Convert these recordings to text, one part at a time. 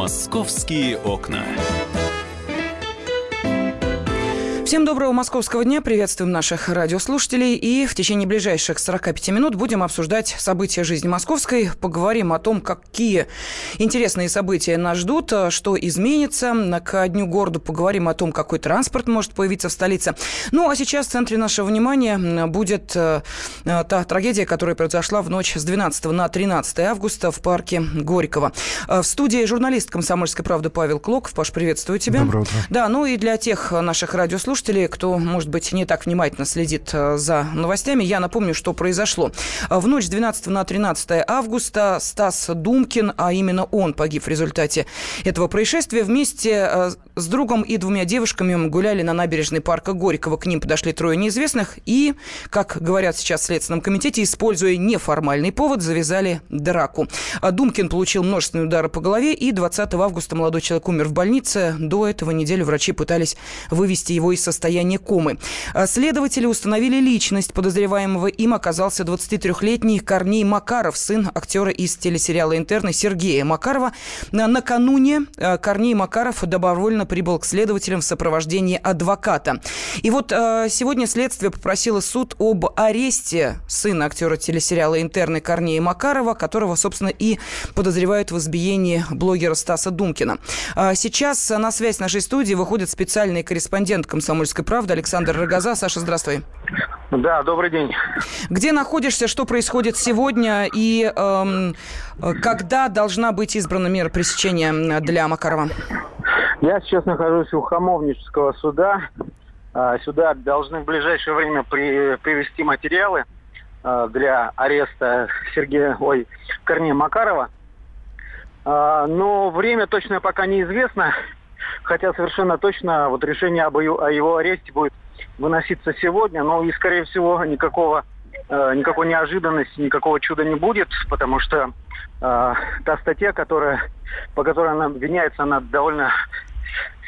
Московские окна. Всем доброго московского дня. Приветствуем наших радиослушателей. И в течение ближайших 45 минут будем обсуждать события жизни московской. Поговорим о том, какие интересные события нас ждут, что изменится. К Дню города поговорим о том, какой транспорт может появиться в столице. Ну, а сейчас в центре нашего внимания будет э, та трагедия, которая произошла в ночь с 12 на 13 августа в парке Горького. Э, в студии журналист «Комсомольской правды» Павел Клоков. Паш, приветствую тебя. Доброе утро. Да, ну и для тех наших радиослушателей, слушателей, кто, может быть, не так внимательно следит э, за новостями, я напомню, что произошло. В ночь с 12 на 13 августа Стас Думкин, а именно он погиб в результате этого происшествия, вместе э, с другом и двумя девушками гуляли на набережной парка Горького. К ним подошли трое неизвестных и, как говорят сейчас в Следственном комитете, используя неформальный повод, завязали драку. Думкин получил множественные удары по голове, и 20 августа молодой человек умер в больнице. До этого неделю врачи пытались вывести его из состояние комы. А следователи установили личность подозреваемого. Им оказался 23-летний Корней Макаров, сын актера из телесериала «Интерны» Сергея Макарова. Накануне а, Корней Макаров добровольно прибыл к следователям в сопровождении адвоката. И вот а, сегодня следствие попросило суд об аресте сына актера телесериала «Интерны» Корнея Макарова, которого, собственно, и подозревают в избиении блогера Стаса Думкина. Сейчас на связь нашей студии выходит специальный корреспондент комсомольской «Комсомольской правды» Александр Рогоза. Саша, здравствуй. Да, добрый день. Где находишься, что происходит сегодня и эм, когда должна быть избрана мера пресечения для Макарова? Я сейчас нахожусь у Хамовнического суда. А, сюда должны в ближайшее время при, привести материалы а, для ареста Сергея, ой, Корнея Макарова. А, но время точно пока неизвестно хотя совершенно точно вот решение об, о его аресте будет выноситься сегодня, но и, скорее всего, никакого э, никакой неожиданности, никакого чуда не будет, потому что э, та статья, которая, по которой она обвиняется, она довольно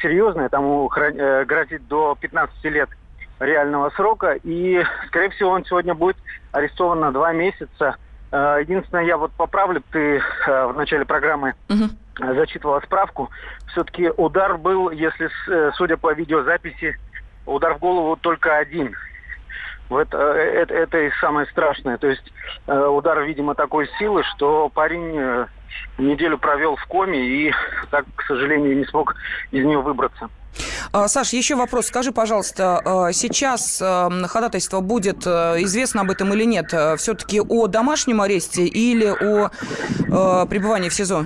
серьезная, тому э, грозит до 15 лет реального срока, и, скорее всего, он сегодня будет арестован на два месяца. Э, единственное, я вот поправлю, ты э, в начале программы угу зачитывала справку. Все-таки удар был, если, э, судя по видеозаписи, удар в голову только один. Это, это, это и самое страшное. То есть э, удар, видимо, такой силы, что парень э, неделю провел в коме и так, к сожалению, не смог из нее выбраться. А, Саш, еще вопрос. Скажи, пожалуйста, сейчас ходатайство будет известно об этом или нет? Все-таки о домашнем аресте или о пребывании в СИЗО?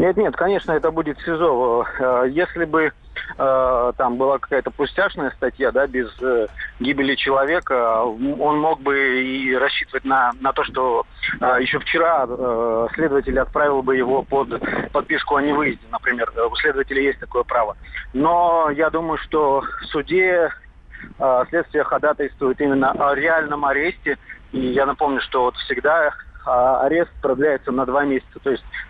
Нет, нет, конечно, это будет СИЗО. Э, если бы э, там была какая-то пустяшная статья, да, без э, гибели человека, он мог бы и рассчитывать на, на то, что еще вчера следователь отправил бы его под подписку о невыезде, например. У следователя есть такое право. Но я думаю, что в суде следствие ходатайствует именно о реальном аресте. И я напомню, что вот всегда арест продляется на два месяца. То есть а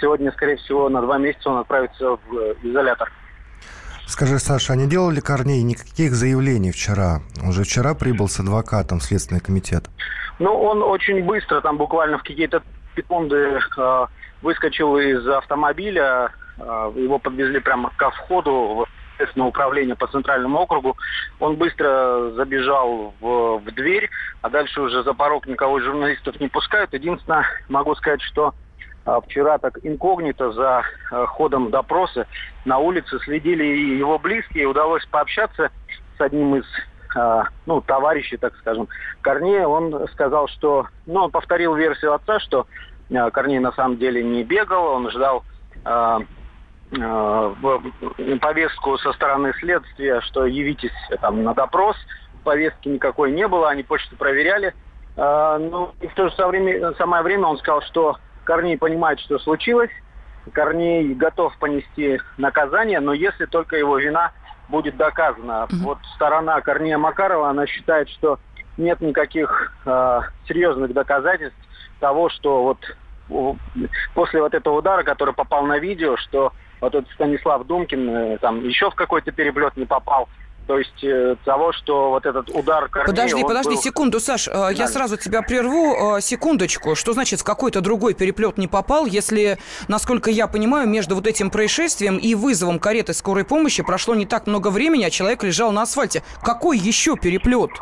сегодня, скорее всего, на два месяца он отправится в э, изолятор. Скажи, Саша, а не делали Корней никаких заявлений вчера? Уже вчера прибыл с адвокатом Следственный комитет. Ну, он очень быстро, там буквально в какие-то секунды э, выскочил из автомобиля. Э, его подвезли прямо ко входу в Следственное управление по Центральному округу. Он быстро забежал в, в дверь, а дальше уже за порог никого из журналистов не пускают. Единственное, могу сказать, что а вчера так инкогнито за э, ходом допроса на улице следили его близкие. Удалось пообщаться с одним из э, ну, товарищей, так скажем, Корнея. Он сказал, что... Ну, он повторил версию отца, что э, Корней на самом деле не бегал, он ждал повестку со стороны следствия, что явитесь там на допрос. Повестки никакой не было, они почту проверяли. Ну, и в то же самое время он сказал, что Корней понимает, что случилось. Корней готов понести наказание, но если только его вина будет доказана. Mm-hmm. Вот сторона Корнея Макарова, она считает, что нет никаких э, серьезных доказательств того, что вот после вот этого удара, который попал на видео, что вот этот Станислав Думкин э, там еще в какой-то переплет не попал, то есть э, того, что вот этот удар Корнея... Подожди, подожди, был... секунду, Саш, э, я сразу тебя прерву, э, секундочку. Что значит в какой-то другой переплет не попал, если, насколько я понимаю, между вот этим происшествием и вызовом кареты скорой помощи прошло не так много времени, а человек лежал на асфальте. Какой еще переплет?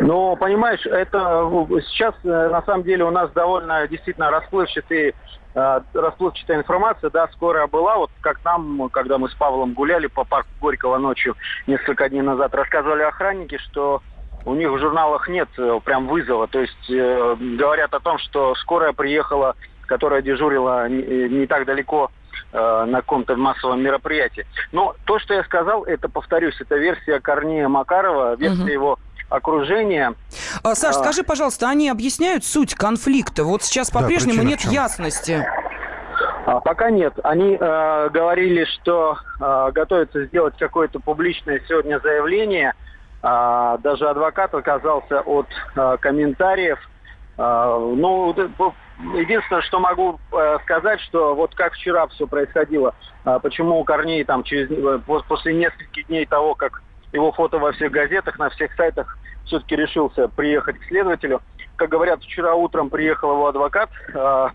Ну, понимаешь, это сейчас на самом деле у нас довольно действительно расплывчатый э, расплывчатая информация, да, скорая была, вот как нам, когда мы с Павлом гуляли по парку Горького ночью несколько дней назад, рассказывали охранники, что у них в журналах нет э, прям вызова, то есть э, говорят о том, что скорая приехала, которая дежурила не, не так далеко э, на каком-то массовом мероприятии. Но то, что я сказал, это, повторюсь, это версия Корнея Макарова, версия угу. его окружения. А, Саш, а... скажи, пожалуйста, они объясняют суть конфликта? Вот сейчас по-прежнему да, нет ясности. А, пока нет. Они э, говорили, что э, готовятся сделать какое-то публичное сегодня заявление. Э, даже адвокат отказался от э, комментариев. Э, ну, единственное, что могу э, сказать, что вот как вчера все происходило, э, почему Корней там через, э, после нескольких дней того, как его фото во всех газетах, на всех сайтах, все-таки решился приехать к следователю. Как говорят, вчера утром приехал его адвокат, э,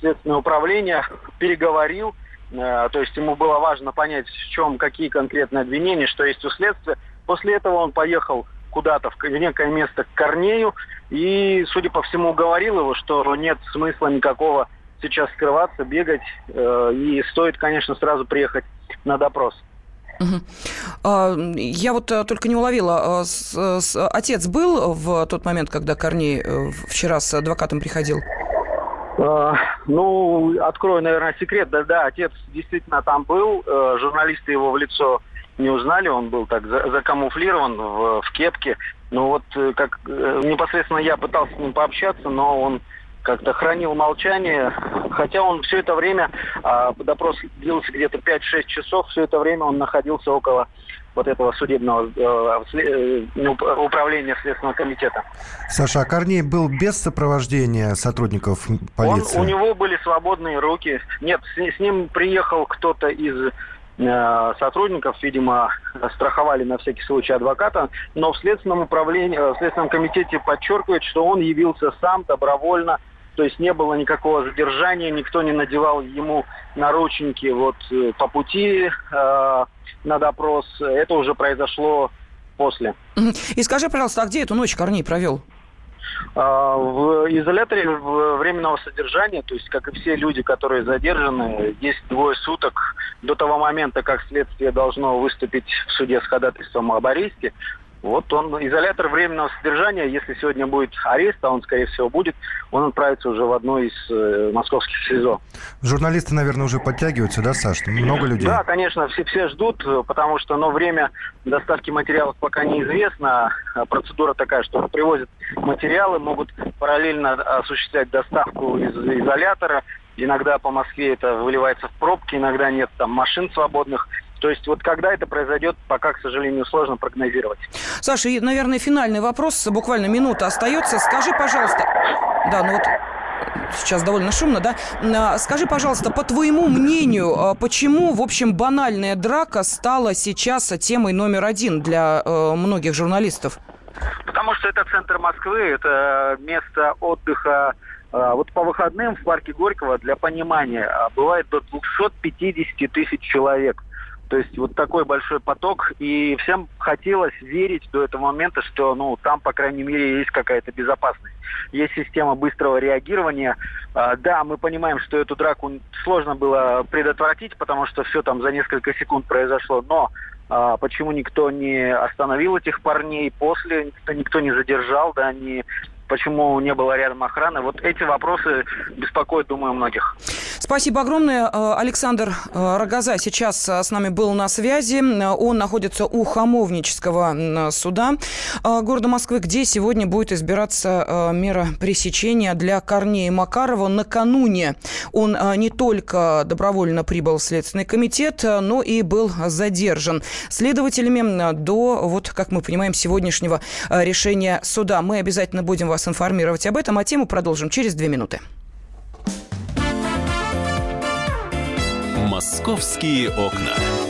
следственное управление, переговорил, э, то есть ему было важно понять, в чем, какие конкретные обвинения, что есть у следствия. После этого он поехал куда-то в некое место к Корнею и, судя по всему, уговорил его, что нет смысла никакого сейчас скрываться, бегать, э, и стоит, конечно, сразу приехать на допрос. Угу. Я вот э, только не уловила, а, отец был в тот момент, когда Корней э, вчера с адвокатом приходил? А, ну, открою, наверное, секрет. Да, да, отец действительно там был. Э, журналисты его в лицо не узнали. Он был так закамуфлирован в, в кепке. Ну вот, как непосредственно я пытался с ним пообщаться, но он как-то хранил молчание, хотя он все это время, а, допрос длился где-то 5-6 часов, все это время он находился около вот этого судебного э, э ну, управления Следственного комитета. Саша, а Корней был без сопровождения сотрудников полиции? Он, у него были свободные руки. Нет, с, с ним приехал кто-то из э, сотрудников, видимо, страховали на всякий случай адвоката, но в Следственном управлении, в Следственном комитете подчеркивает, что он явился сам добровольно то есть не было никакого задержания, никто не надевал ему наручники вот э, по пути э, на допрос. Это уже произошло после. И скажи, пожалуйста, а где эту ночь Корней провел? А, в изоляторе временного содержания, то есть, как и все люди, которые задержаны, есть двое суток до того момента, как следствие должно выступить в суде с ходатайством об аресте. Вот он, изолятор временного содержания, если сегодня будет арест, а он, скорее всего, будет, он отправится уже в одно из э, московских СИЗО. Журналисты, наверное, уже подтягиваются, да, Саш? Много людей? Да, конечно, все, все ждут, потому что, но время доставки материалов пока неизвестно. А процедура такая, что привозят материалы, могут параллельно осуществлять доставку из изолятора. Иногда по Москве это выливается в пробки, иногда нет там машин свободных. То есть вот когда это произойдет, пока, к сожалению, сложно прогнозировать. Саша, и, наверное, финальный вопрос, буквально минута остается. Скажи, пожалуйста, да, ну вот сейчас довольно шумно, да? А, скажи, пожалуйста, по твоему мнению, а, почему, в общем, банальная драка стала сейчас темой номер один для э, многих журналистов? Потому что это центр Москвы, это место отдыха а, вот по выходным в парке Горького, для понимания, бывает до 250 тысяч человек. То есть вот такой большой поток, и всем хотелось верить до этого момента, что ну там, по крайней мере, есть какая-то безопасность. Есть система быстрого реагирования. А, да, мы понимаем, что эту драку сложно было предотвратить, потому что все там за несколько секунд произошло, но а, почему никто не остановил этих парней после, никто, никто не задержал, да, не почему не было рядом охраны. Вот эти вопросы беспокоят, думаю, многих. Спасибо огромное. Э, Александр э, Рогоза сейчас э, с нами был на связи. Он находится у Хамовнического суда города Москвы, где сегодня будет избираться мера пресечения для Корнея Макарова. Накануне он не только добровольно прибыл в Следственный комитет, но и был задержан следователями до, вот как мы понимаем, сегодняшнего решения суда. Мы обязательно будем вас вас информировать об этом, а тему продолжим через две минуты. «Московские окна».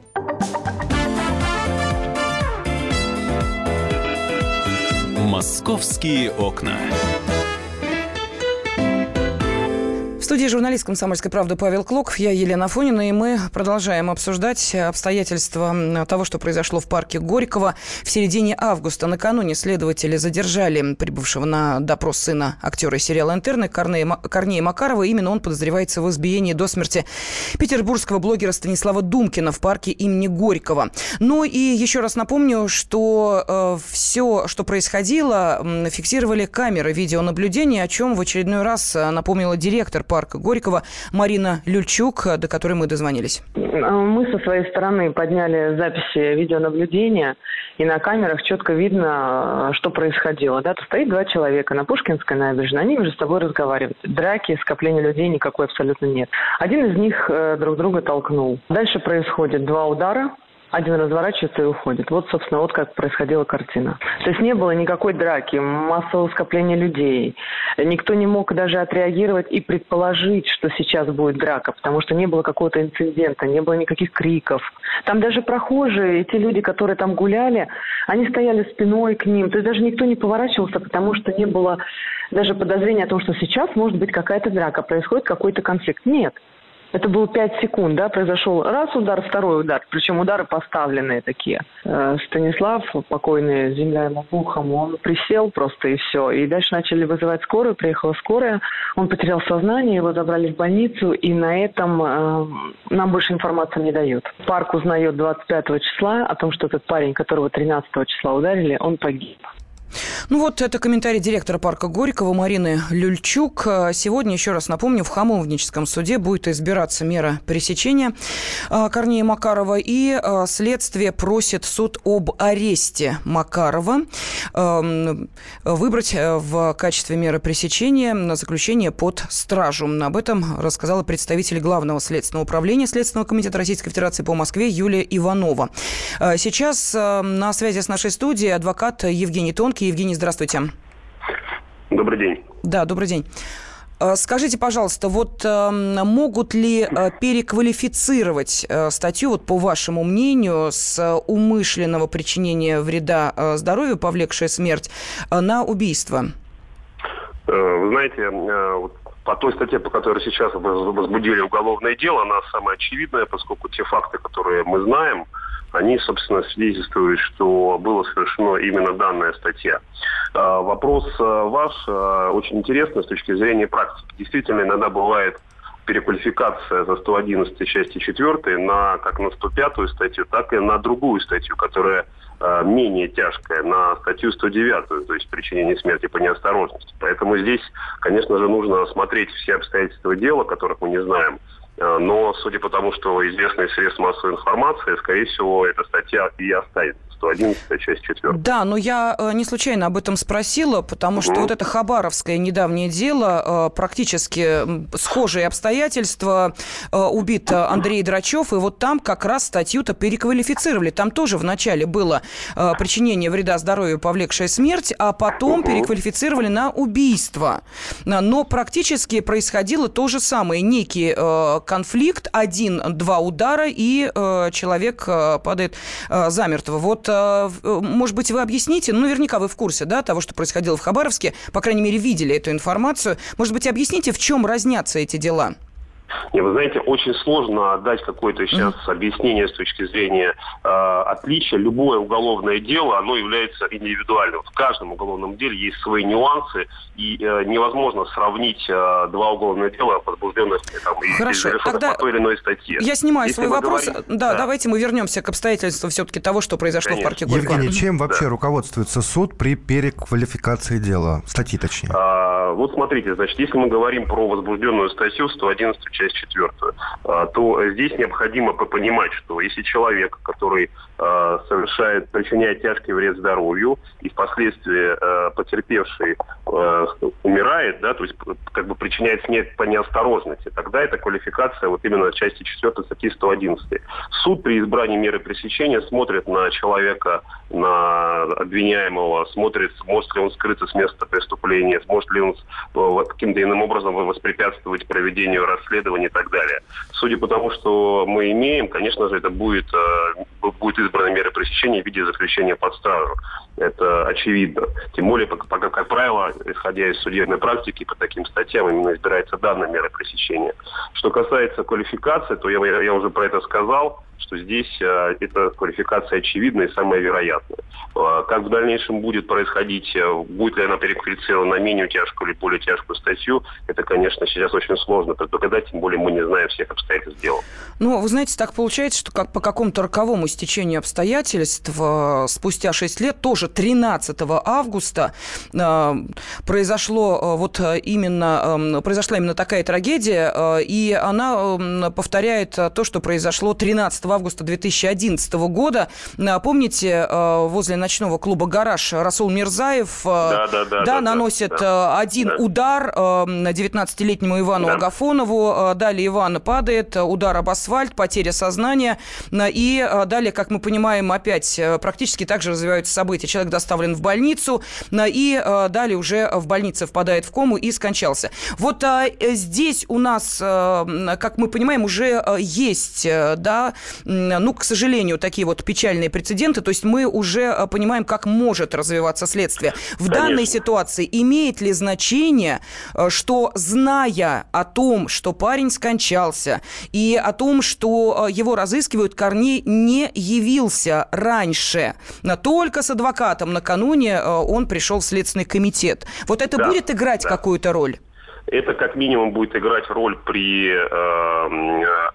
«Московские окна» студии журналист «Комсомольской правды» Павел Клоков, я Елена Фонина, и мы продолжаем обсуждать обстоятельства того, что произошло в парке Горького. В середине августа накануне следователи задержали прибывшего на допрос сына актера сериала «Интерны» Корнея, Макарова. Именно он подозревается в избиении до смерти петербургского блогера Станислава Думкина в парке имени Горького. Ну и еще раз напомню, что э, все, что происходило, фиксировали камеры видеонаблюдения, о чем в очередной раз напомнила директор парка парка Горького Марина Люльчук, до которой мы дозвонились. Мы со своей стороны подняли записи видеонаблюдения, и на камерах четко видно, что происходило. Да, тут стоит два человека на Пушкинской набережной, они между собой разговаривают. Драки, скопления людей никакой абсолютно нет. Один из них э, друг друга толкнул. Дальше происходит два удара, один разворачивается и уходит. Вот, собственно, вот как происходила картина. То есть не было никакой драки, массового скопления людей. Никто не мог даже отреагировать и предположить, что сейчас будет драка, потому что не было какого-то инцидента, не было никаких криков. Там даже прохожие, те люди, которые там гуляли, они стояли спиной к ним. То есть даже никто не поворачивался, потому что не было даже подозрения о том, что сейчас может быть какая-то драка, происходит какой-то конфликт. Нет. Это было 5 секунд, да, произошел раз удар, второй удар, причем удары поставленные такие. Э, Станислав, покойный, земля ему пухом, он присел просто и все. И дальше начали вызывать скорую, приехала скорая, он потерял сознание, его забрали в больницу, и на этом э, нам больше информации не дают. Парк узнает 25 числа о том, что этот парень, которого 13 числа ударили, он погиб. Ну вот это комментарий директора парка Горького Марины Люльчук. Сегодня, еще раз напомню, в Хамовническом суде будет избираться мера пресечения а, Корнея Макарова. И а, следствие просит суд об аресте Макарова выбрать э, в качестве меры пресечения на заключение под стражу. Об этом рассказала представитель Главного следственного управления Следственного комитета Российской Федерации по Москве Юлия Иванова. А, сейчас на связи с нашей студией адвокат Евгений Тонкий. Евгений, здравствуйте. Добрый день. Да, добрый день. Э, скажите, пожалуйста, вот э, могут ли э, переквалифицировать э, статью, вот по вашему мнению, с умышленного причинения вреда здоровью, повлекшая смерть, на убийство? Вы знаете, вот по той статье, по которой сейчас возбудили уголовное дело, она самая очевидная, поскольку те факты, которые мы знаем, они, собственно, свидетельствуют, что было совершено именно данная статья. А, вопрос а, ваш а, очень интересный с точки зрения практики. Действительно, иногда бывает переквалификация за 111 части 4 на как на 105 статью, так и на другую статью, которая менее тяжкая, на статью 109, то есть причинение смерти по неосторожности. Поэтому здесь, конечно же, нужно смотреть все обстоятельства дела, которых мы не знаем, но судя по тому, что известные средства массовой информации, скорее всего, эта статья и останется. 111, часть 4. Да, но я э, не случайно об этом спросила, потому угу. что вот это хабаровское недавнее дело, э, практически схожие обстоятельства, убит Андрей Драчев, и вот там как раз статью-то переквалифицировали. Там тоже вначале было причинение вреда здоровью, повлекшее смерть, а потом угу. переквалифицировали на убийство. Но практически происходило то же самое. Некий конфликт, один-два удара, и человек падает замертво. Вот Э, может быть, вы объясните, ну, наверняка вы в курсе, да, того, что происходило в Хабаровске, по крайней мере, видели эту информацию. Может быть, объясните, в чем разнятся эти дела? Не, вы знаете, очень сложно дать какое-то сейчас mm-hmm. объяснение с точки зрения э, отличия. Любое уголовное дело, оно является индивидуальным. В каждом уголовном деле есть свои нюансы, и э, невозможно сравнить э, два уголовных дела, возбужденных там, Хорошо, и тогда по той или иной статье. Я снимаю Если свой вопрос. Говорим... Да, да, давайте мы вернемся к обстоятельствам все-таки того, что произошло Конечно. в парке Горького. Евгений, чем вообще да. руководствуется суд при переквалификации дела? Статьи точнее. А, вот смотрите, значит, если мы говорим про возбужденную статью 111 часть четвертую, а, то здесь необходимо понимать, что если человек, который э, совершает, причиняет тяжкий вред здоровью, и впоследствии э, потерпевший э, умирает, да, то есть как бы причиняет смерть по неосторожности, тогда это квалификация вот именно части 4 статьи 111. Суд при избрании меры пресечения смотрит на человека, на обвиняемого, смотрит, может ли он скрыться с места преступления, сможет ли он каким-то иным образом воспрепятствовать проведению расследования и так далее. Судя по тому, что мы имеем, конечно же, это будет, будет избрана мера пресечения в виде заключения под стражу. Это очевидно. Тем более, пока, как правило, исходя из судебной практики, по таким статьям именно избирается данная мера пресечения. Что касается квалификации, то я, я уже про это сказал что здесь э, эта квалификация очевидна и самая вероятная. Э, как в дальнейшем будет происходить, э, будет ли она переквалифицирована на менее тяжкую или более тяжкую статью, это, конечно, сейчас очень сложно предугадать, тем более мы не знаем всех обстоятельств дела. Ну, вы знаете, так получается, что как по какому-то роковому стечению обстоятельств спустя 6 лет, тоже 13 августа, произошло вот именно, произошла именно такая трагедия, и она повторяет то, что произошло 13 августа 2011 года. Помните, э, возле ночного клуба «Гараж» Расул Мирзаев э, да, да, да, да, наносит да, э, один да. удар 19-летнему Ивану да. Агафонову. Далее Иван падает, удар об асфальт, потеря сознания. И далее, как мы понимаем, опять практически так же развиваются события. Человек доставлен в больницу, и далее уже в больнице впадает в кому и скончался. Вот здесь у нас, как мы понимаем, уже есть да, ну, к сожалению, такие вот печальные прецеденты. То есть мы уже э, понимаем, как может развиваться следствие. В Конечно. данной ситуации имеет ли значение, э, что зная о том, что парень скончался, и о том, что э, его разыскивают, Корней не явился раньше, только с адвокатом накануне он пришел в Следственный комитет. Вот это да, будет играть да. какую-то роль? Это как минимум будет играть роль при э,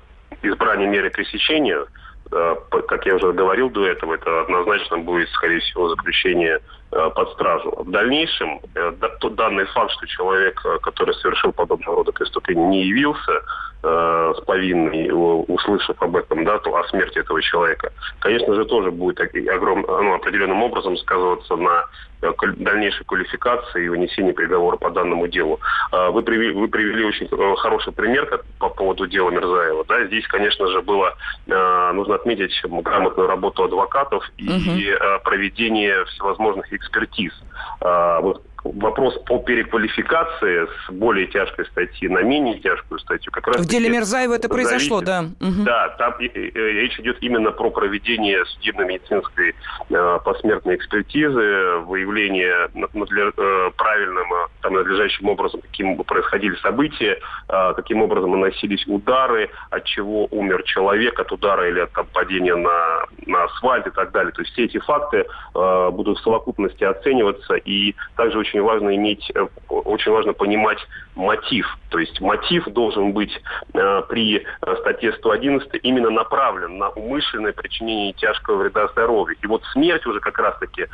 избрание меры пресечения, э, как я уже говорил до этого, это однозначно будет, скорее всего, заключение э, под стражу. В дальнейшем э, данный факт, что человек, который совершил подобного рода преступление, не явился э, с повинной, услышав об этом, да, то, о смерти этого человека, конечно же, тоже будет огром, ну, определенным образом сказываться на Э, дальнейшей квалификации и вынесения приговора по данному делу. А, вы привели, вы привели очень э, хороший пример по поводу дела Мирзаева. Да, здесь, конечно же, было э, нужно отметить грамотную работу адвокатов и угу. проведение всевозможных экспертиз. А, вот вопрос по переквалификации с более тяжкой статьи на менее тяжкую статью. Как раз в деле Мирзаева это произошло, да? Угу. Да, там речь идет именно про проведение судебно-медицинской э, посмертной экспертизы, выявление надле, э, правильным, э, там, надлежащим образом, каким происходили события, э, каким образом наносились удары, от чего умер человек, от удара или от там, падения на, на асфальт и так далее. То есть все эти факты э, будут в совокупности оцениваться, и также очень важно иметь, э, очень важно понимать мотив. То есть мотив должен быть э, при э, статье 111 именно направлен на умышленное причинение тяжкого вреда здоровью. И вот смерть уже как раз-таки э,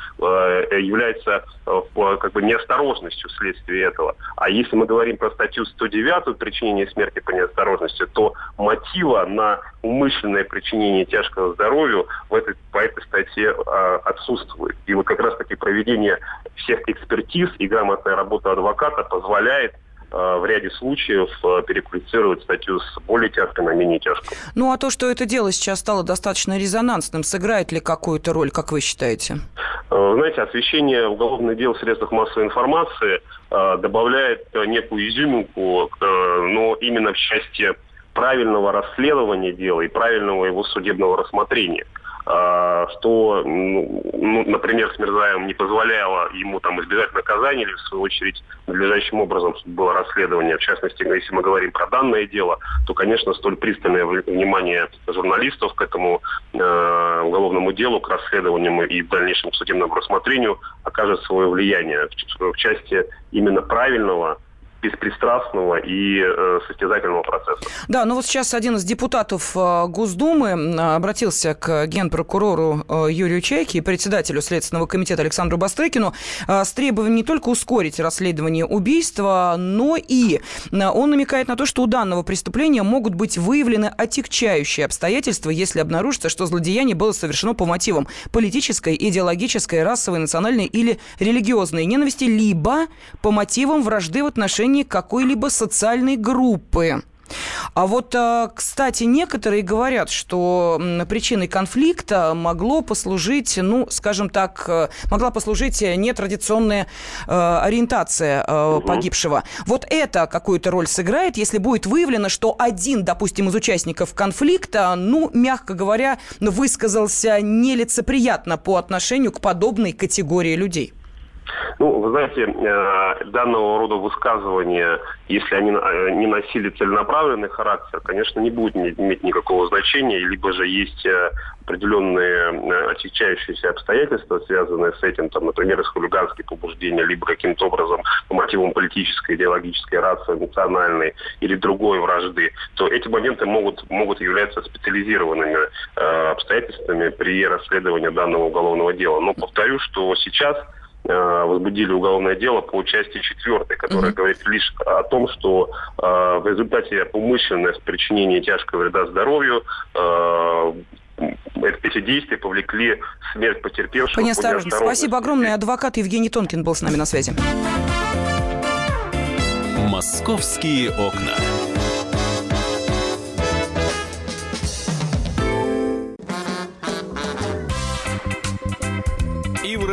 является э, как бы неосторожностью вследствие этого. А если мы говорим про статью 109 причинение смерти по неосторожности, то мотива на умышленное причинение тяжкого здоровью в этой, по этой статье э, отсутствует. И вот как раз-таки проведение всех экспертиз и грамотная работа адвоката позволяет Э, в ряде случаев э, переквалифицировать статью с более тяжкой на менее тяжкую. Ну а то, что это дело сейчас стало достаточно резонансным, сыграет ли какую-то роль, как вы считаете? Э, знаете, освещение уголовных дел в средствах массовой информации добавляет некую изюминку, но именно в части правильного расследования дела и правильного его судебного рассмотрения. А, что, ну, например, с не позволяло ему там избежать наказания или, в свою очередь, надлежащим образом было расследование. В частности, если мы говорим про данное дело, то, конечно, столь пристальное внимание журналистов к этому э, уголовному делу, к расследованию и дальнейшему судебному рассмотрению окажет свое влияние в, в части именно правильного беспристрастного и э, состязательного процесса. Да, ну вот сейчас один из депутатов э, Госдумы обратился к генпрокурору э, Юрию Чайке и председателю Следственного комитета Александру Бастрыкину э, с требованием не только ускорить расследование убийства, но и он намекает на то, что у данного преступления могут быть выявлены отягчающие обстоятельства, если обнаружится, что злодеяние было совершено по мотивам политической, идеологической, расовой, национальной или религиозной ненависти, либо по мотивам вражды в отношении какой-либо социальной группы. А вот, э, кстати, некоторые говорят, что причиной конфликта могло послужить, ну, скажем так, э, могла послужить нетрадиционная э, ориентация погибшего. Вот это какую-то роль сыграет, если будет выявлено, что один, допустим, из участников конфликта, ну, мягко говоря, высказался нелицеприятно по отношению к подобной категории людей. Ну, вы знаете, э, данного рода высказывания, если они э, не носили целенаправленный характер, конечно, не будет иметь никакого значения, либо же есть э, определенные отягчающиеся обстоятельства, связанные с этим, там, например, из хулиганские побуждения, либо каким-то образом по мотивам политической, идеологической, расовой, национальной или другой вражды, то эти моменты могут, могут являться специализированными обстоятельствами при расследовании данного уголовного дела. Но повторю, что сейчас возбудили уголовное дело по части четвертой, которая mm-hmm. говорит лишь о том, что э, в результате умышленного причинения тяжкого вреда здоровью э, эти действия повлекли смерть потерпевшего. По неосторожности. Спасибо огромное. Адвокат Евгений Тонкин был с нами на связи. Московские окна.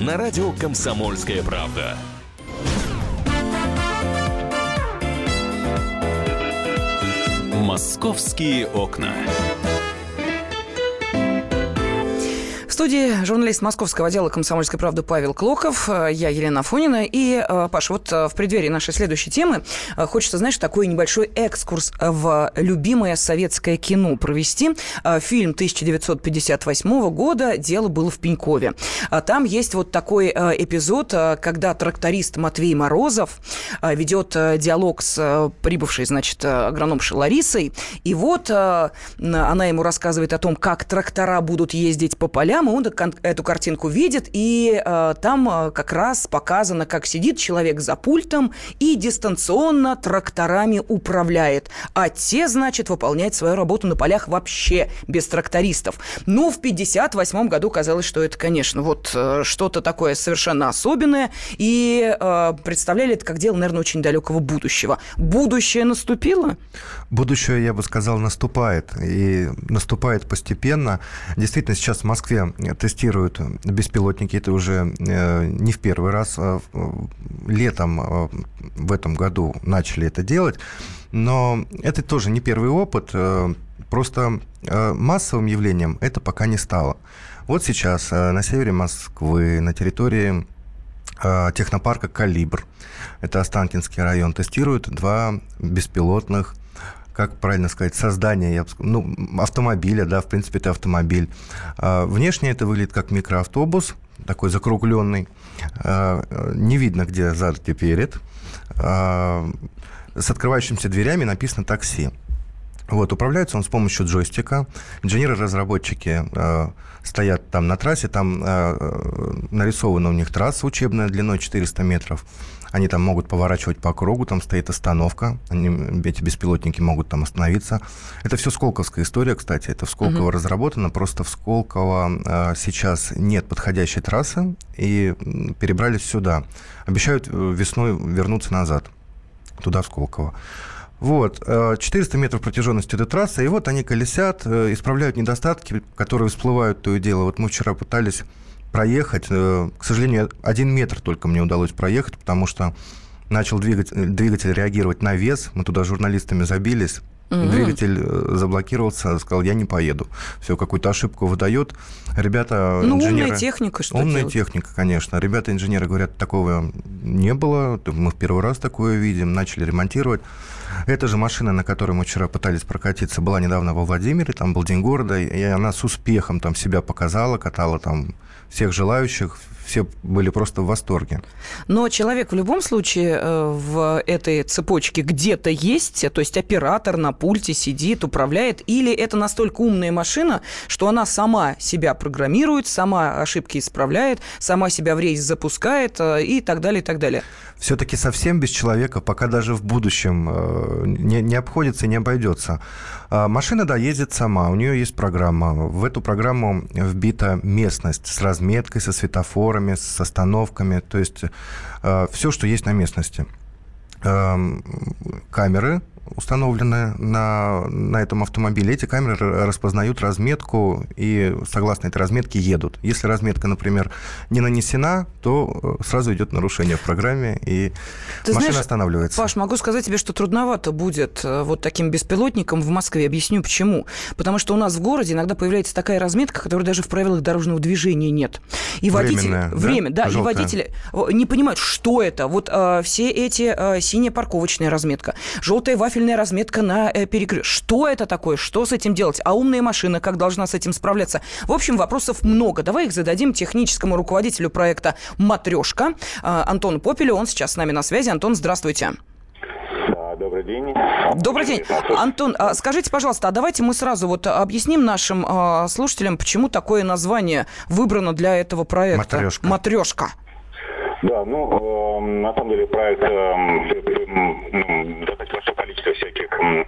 на радио «Комсомольская правда». «Московские окна». Студии журналист московского отдела «Комсомольской правды» Павел Клоков, э, я Елена Фонина. И, э, Паша, вот э, в преддверии нашей следующей темы хочется, знаешь, такой небольшой экскурс в любимое советское кино провести. Фильм 1958 года «Дело было в Пенькове». Там есть вот такой эпизод, когда тракторист Матвей Морозов ведет диалог с прибывшей, значит, агрономшей Ларисой. И вот она ему рассказывает о том, как трактора будут ездить по полям, и он эту картинку видит, и э, там э, как раз показано, как сидит человек за пультом и дистанционно тракторами управляет. А те, значит, выполняют свою работу на полях вообще без трактористов. Ну, в 58 году казалось, что это, конечно, вот э, что-то такое совершенно особенное, и э, представляли это как дело, наверное, очень далекого будущего. Будущее наступило? Будущее, я бы сказал, наступает, и наступает постепенно. Действительно, сейчас в Москве тестируют беспилотники. Это уже э, не в первый раз. А летом э, в этом году начали это делать. Но это тоже не первый опыт. Э, просто массовым явлением это пока не стало. Вот сейчас на севере Москвы, на территории технопарка «Калибр», это Останкинский район, тестируют два беспилотных как правильно сказать, создание, я бы ну, автомобиля, да, в принципе, это автомобиль. А, внешне это выглядит как микроавтобус, такой закругленный. А, не видно, где зад и перед. А, с открывающимися дверями написано «такси». Вот, управляется он с помощью джойстика. Инженеры-разработчики э, стоят там на трассе, там э, нарисована у них трасса учебная длиной 400 метров. Они там могут поворачивать по кругу, там стоит остановка, они, эти беспилотники могут там остановиться. Это все Сколковская история, кстати. Это в Сколково угу. разработано, просто в Сколково э, сейчас нет подходящей трассы, и перебрались сюда. Обещают э, весной вернуться назад, туда, в Сколково. Вот, 400 э, метров протяженности этой трассы, и вот они колесят, э, исправляют недостатки, которые всплывают то и дело. Вот мы вчера пытались проехать. Э, к сожалению, один метр только мне удалось проехать, потому что начал двигатель, двигатель реагировать на вес, мы туда журналистами забились, Угу. Двигатель э, заблокировался, сказал, я не поеду. Все, какую-то ошибку выдает. Ребята, ну, инженеры... умная техника, что Умная делать? техника, конечно. Ребята-инженеры говорят, такого не было, мы в первый раз такое видим, начали ремонтировать. Эта же машина, на которой мы вчера пытались прокатиться, была недавно во Владимире, там был День города, и она с успехом там себя показала, катала там всех желающих, все были просто в восторге. Но человек в любом случае э, в этой цепочке где-то есть, то есть оператор на пульте сидит, управляет, или это настолько умная машина, что она сама себя программирует, сама ошибки исправляет, сама себя в рейс запускает э, и так далее, и так далее. Все-таки совсем без человека, пока даже в будущем э, не, не обходится и не обойдется. А машина, да, ездит сама, у нее есть программа. В эту программу вбита местность с разметкой, со светофорами, с остановками, то есть э, все, что есть на местности. Эм, камеры установлены на, на этом автомобиле. Эти камеры распознают разметку и, согласно этой разметке, едут. Если разметка, например, не нанесена, то э, сразу идет нарушение в программе, и Ты машина знаешь, останавливается. Паш, могу сказать тебе, что трудновато будет э, вот таким беспилотником в Москве. Объясню почему. Потому что у нас в городе иногда появляется такая разметка, которой даже в правилах дорожного движения нет. И водители... Временная, Время, да, да и водители э, не понимают, что это. Вот э, все эти э, синяя парковочная разметка, желтая вафель профильная разметка на э, перекрестке. Что это такое? Что с этим делать? А умная машина как должна с этим справляться? В общем, вопросов много. Давай их зададим техническому руководителю проекта «Матрешка» э, Антону Попелю. Он сейчас с нами на связи. Антон, здравствуйте. Добрый день. Добрый день. Антон, а скажите, пожалуйста, а давайте мы сразу вот объясним нашим э, слушателям, почему такое название выбрано для этого проекта. Матрешка. Матрешка. Да, ну, э, на самом деле проект э, um,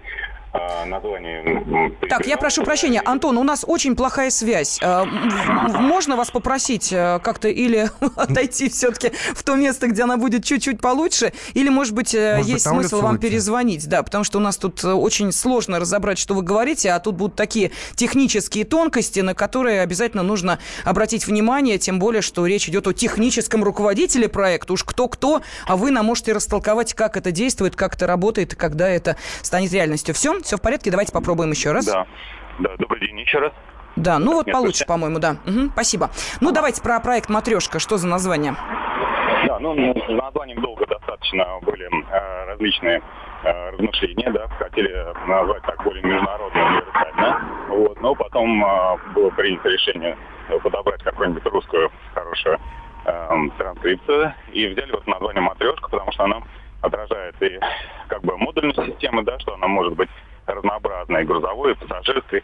э, названий. Так, я прошу прощения, Антон, у нас очень плохая связь. Э, можно вас попросить э, как-то или отойти все-таки в то место, где она будет чуть-чуть получше, или, может быть, э, может есть быть, смысл вам перезвонить, да, потому что у нас тут очень сложно разобрать, что вы говорите, а тут будут такие технические тонкости, на которые обязательно нужно обратить внимание, тем более, что речь идет о техническом руководителе проекта, уж кто-кто, а вы нам можете растолковать, как это действует, как это работает и когда это станет реальностью. Все? Все в порядке? Давайте попробуем еще раз. Да. Да, добрый день еще раз. Да, ну вот получше, по-моему, да. Угу, спасибо. Ну, давайте про проект «Матрешка». Что за название? Да, ну, названием долго достаточно были э, различные э, размышления, да, хотели назвать так более международно, универсально, вот, но потом э, было принято решение подобрать какую-нибудь русскую хорошую э, транскрипцию и взяли вот название «Матрешка», потому что она отражает и как бы модульность системы, да, что она может быть разнообразной, грузовой, и пассажирской,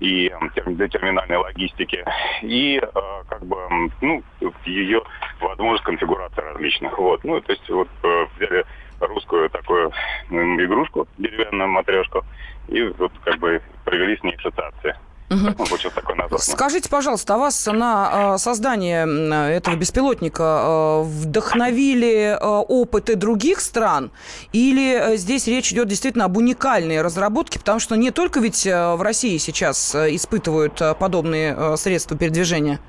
и для терминальной логистики, и э, как бы, ну, ее возможность конфигурации различных. Вот. Ну, то есть вот э, взяли русскую такую игрушку, деревянную матрешку, и вот как бы провели с ней ассоциации. Угу. Скажите, пожалуйста, а вас на а, создание этого беспилотника а, вдохновили а, опыты других стран? Или здесь речь идет действительно об уникальной разработке? Потому что не только ведь в России сейчас испытывают подобные средства передвижения.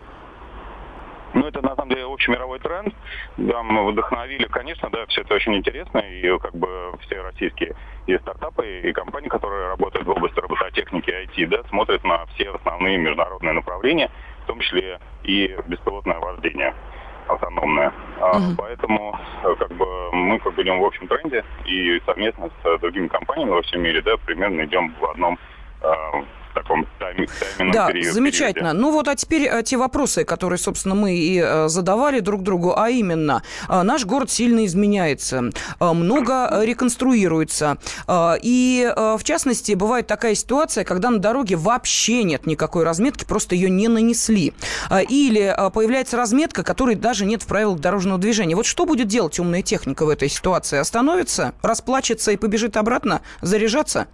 Ну, это на самом деле общемировой тренд. Да, мы вдохновили, конечно, да, все это очень интересно, и как бы все российские и стартапы, и компании, которые работают в области робототехники и IT, да, смотрят на все основные международные направления, в том числе и беспилотное вождение автономное. Uh-huh. Поэтому как бы мы как бы идем в общем тренде и совместно с другими компаниями во всем мире, да, примерно идем в одном а, таком тайм, Да, период, замечательно. Периоде. Ну вот, а теперь э, те вопросы, которые, собственно, мы и э, задавали друг другу, а именно, э, наш город сильно изменяется, много реконструируется, и, в частности, бывает такая ситуация, когда на дороге вообще нет никакой разметки, просто ее не нанесли. Или появляется разметка, которой даже нет в правилах дорожного движения. Вот что будет делать умная техника в этой ситуации? Остановится, расплачется и побежит обратно, заряжаться?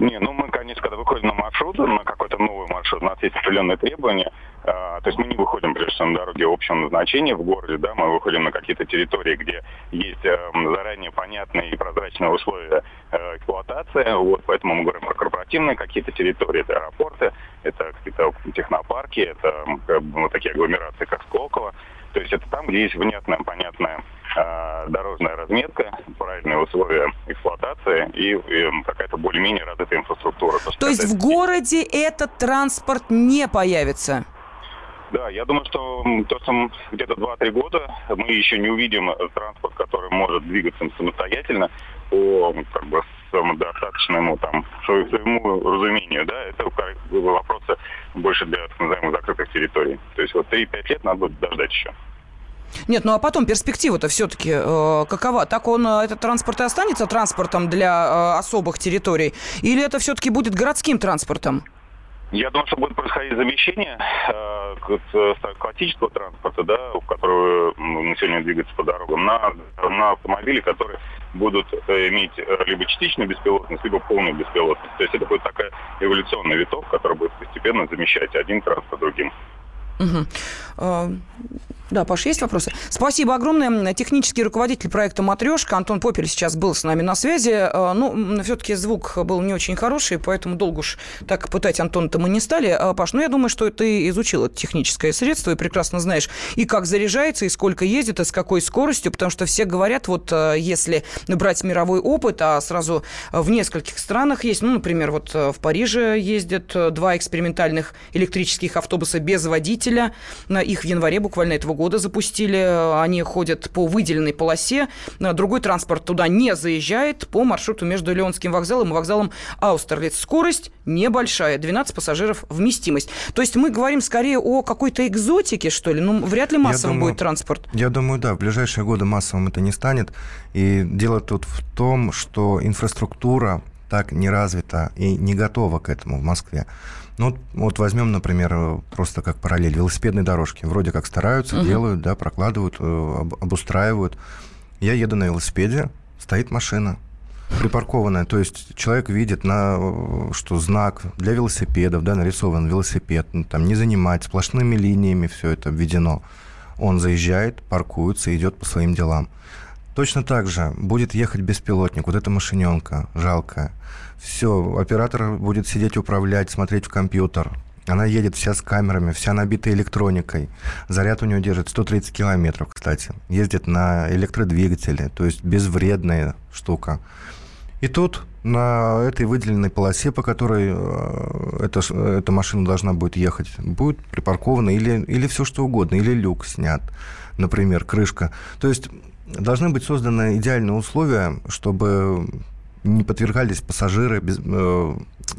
Не, ну мы, конечно, когда выходим на маршрут, на какой-то новый маршрут, у нас есть определенные требования. А, то есть мы не выходим, прежде всего, на дороге общего назначения в городе, да, мы выходим на какие-то территории, где есть э, заранее понятные и прозрачные условия э, эксплуатации. Вот, поэтому мы говорим про корпоративные какие-то территории, это аэропорты, это какие-то технопарки, это бы, вот такие агломерации, как Сколково. То есть это там, где есть внятная, понятная э, дорожная отметка, правильные условия эксплуатации и, и какая-то более-менее развитая инфраструктура. То, То есть в городе этот транспорт не появится? Да, я думаю, что то, что где-то 2-3 года мы еще не увидим транспорт, который может двигаться самостоятельно по как бы самодостаточному там своему разумению, да, это вопросы больше для так называемых закрытых территорий. То есть вот 3-5 лет надо будет дождать еще. Нет, ну а потом перспектива-то все-таки э, какова? Так он, э, этот транспорт и останется транспортом для э, особых территорий? Или это все-таки будет городским транспортом? Я думаю, что будет происходить замещение э, э классического транспорта, да, в который ну, население двигается по дорогам, на, на автомобили, которые будут э, иметь э, либо частичную беспилотность, либо полную беспилотность. То есть это будет такая эволюционная виток, которая будет постепенно замещать один транспорт другим. Угу. Да, Паш, есть вопросы? Спасибо огромное. Технический руководитель проекта «Матрешка» Антон Попель сейчас был с нами на связи. А, ну, все-таки звук был не очень хороший, поэтому долго уж так пытать Антона-то мы не стали. А, Паш, ну, я думаю, что ты изучил это техническое средство и прекрасно знаешь и как заряжается, и сколько ездит, и с какой скоростью, потому что все говорят, вот а, если брать мировой опыт, а сразу в нескольких странах есть, ну, например, вот в Париже ездят два экспериментальных электрических автобуса без водителя, их в январе буквально этого года запустили. Они ходят по выделенной полосе. Другой транспорт туда не заезжает по маршруту между Леонским вокзалом и вокзалом Аустерлиц. Скорость небольшая, 12 пассажиров вместимость. То есть мы говорим скорее о какой-то экзотике, что ли? Ну, вряд ли массовым думаю, будет транспорт. Я думаю, да, в ближайшие годы массовым это не станет. И дело тут в том, что инфраструктура так не развита и не готова к этому в Москве. Ну, вот возьмем, например, просто как параллель, велосипедные дорожки. Вроде как стараются, угу. делают, да, прокладывают, э, обустраивают. Я еду на велосипеде, стоит машина припаркованная, то есть человек видит, на, э, что знак для велосипедов, да, нарисован велосипед, ну, там не занимать, сплошными линиями все это обведено. Он заезжает, паркуется, идет по своим делам. Точно так же будет ехать беспилотник, вот эта машиненка жалкая. Все, оператор будет сидеть, управлять, смотреть в компьютер. Она едет вся с камерами, вся набита электроникой. Заряд у нее держит 130 километров, кстати. Ездит на электродвигателе, то есть безвредная штука. И тут на этой выделенной полосе, по которой э, эта, эта машина должна будет ехать, будет припаркована или, или все что угодно, или люк снят, например, крышка. То есть должны быть созданы идеальные условия, чтобы не подвергались пассажиры без, э,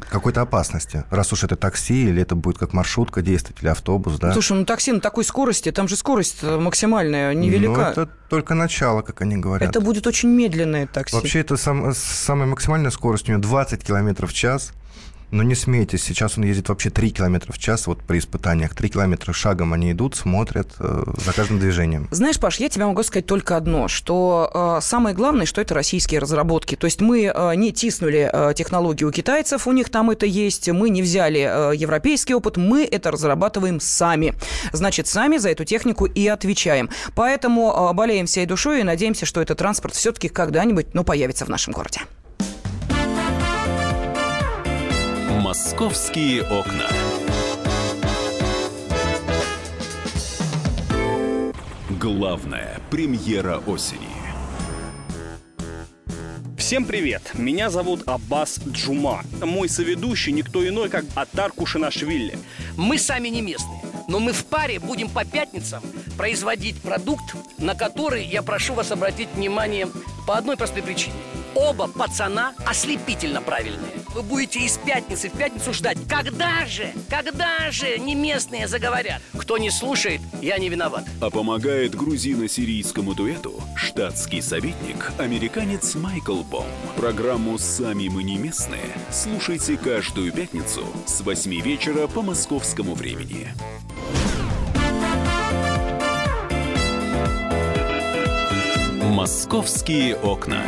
какой-то опасности, раз уж это такси или это будет как маршрутка действовать или автобус, да? Слушай, ну такси на такой скорости, там же скорость максимальная, невелика. Ну, это только начало, как они говорят. Это будет очень медленное такси. Вообще, это сам, самая максимальная скорость у нее 20 км в час. Но не смейтесь, сейчас он ездит вообще 3 км в час, вот при испытаниях. 3 км шагом они идут, смотрят э, за каждым движением. Знаешь, Паш, я тебе могу сказать только одно, что э, самое главное, что это российские разработки. То есть мы э, не тиснули э, технологию у китайцев, у них там это есть, мы не взяли э, европейский опыт, мы это разрабатываем сами. Значит, сами за эту технику и отвечаем. Поэтому э, болеем всей душой и надеемся, что этот транспорт все-таки когда-нибудь ну, появится в нашем городе. Московские окна. Главная премьера осени. Всем привет! Меня зовут Аббас Джума. Мой соведущий никто иной, как Атар Кушинашвили. Мы сами не местные, но мы в паре будем по пятницам производить продукт, на который я прошу вас обратить внимание по одной простой причине. Оба пацана ослепительно правильные. Вы будете из пятницы в пятницу ждать. Когда же, когда же не местные заговорят? Кто не слушает, я не виноват. А помогает грузино-сирийскому дуэту штатский советник, американец Майкл Бом. Программу «Сами мы не местные» слушайте каждую пятницу с 8 вечера по московскому времени. «Московские окна».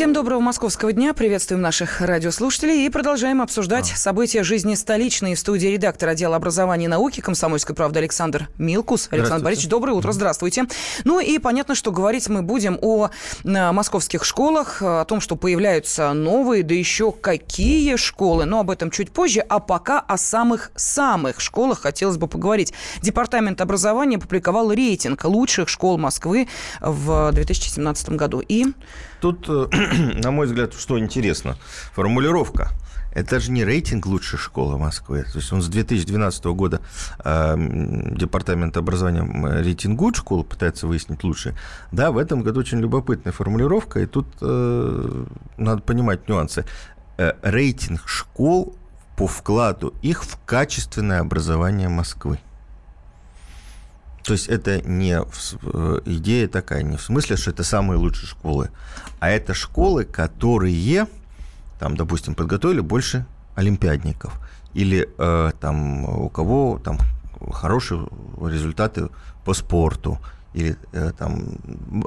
Всем доброго московского дня. Приветствуем наших радиослушателей и продолжаем обсуждать а. события жизни столичной. В студии редактор отдела образования и науки «Комсомольской правды» Александр Милкус. Александр Борисович, доброе утро, здравствуйте. Ну и понятно, что говорить мы будем о московских школах, о том, что появляются новые, да еще какие школы. Но об этом чуть позже. А пока о самых-самых школах хотелось бы поговорить. Департамент образования опубликовал рейтинг лучших школ Москвы в 2017 году. И Тут, э, на мой взгляд, что интересно, формулировка. Это же не рейтинг лучшей школы Москвы. То есть он с 2012 года э, Департамент образования рейтингует школу, пытается выяснить лучшие. Да, в этом году очень любопытная формулировка, и тут э, надо понимать нюансы. Э, рейтинг школ по вкладу их в качественное образование Москвы. То есть это не э, идея такая, не в смысле, что это самые лучшие школы, а это школы, которые, там, допустим, подготовили больше олимпиадников. Или э, там у кого там хорошие результаты по спорту, или э, там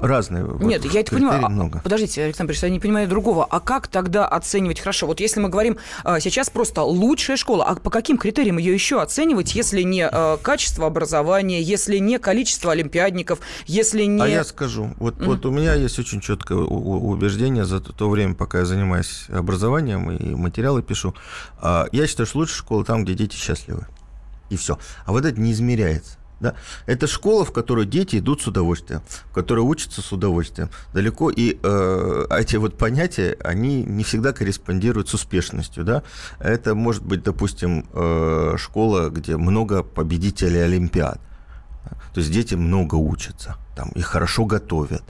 разные. Нет, вот, я это понимаю. А, много. Подождите, Александр Борисович, я не понимаю другого. А как тогда оценивать хорошо? Вот если мы говорим э, сейчас просто лучшая школа, а по каким критериям ее еще оценивать, если не э, качество образования, если не количество олимпиадников, если не... А я скажу. Вот, mm-hmm. вот у меня есть очень четкое убеждение за то время, пока я занимаюсь образованием и материалы пишу. А, я считаю, что лучшая школа там, где дети счастливы. И все. А вот это не измеряется. Да? Это школа, в которую дети идут с удовольствием, в которой учатся с удовольствием. Далеко и э, эти вот понятия, они не всегда корреспондируют с успешностью. Да? Это может быть, допустим, э, школа, где много победителей Олимпиад. То есть дети много учатся, там, их хорошо готовят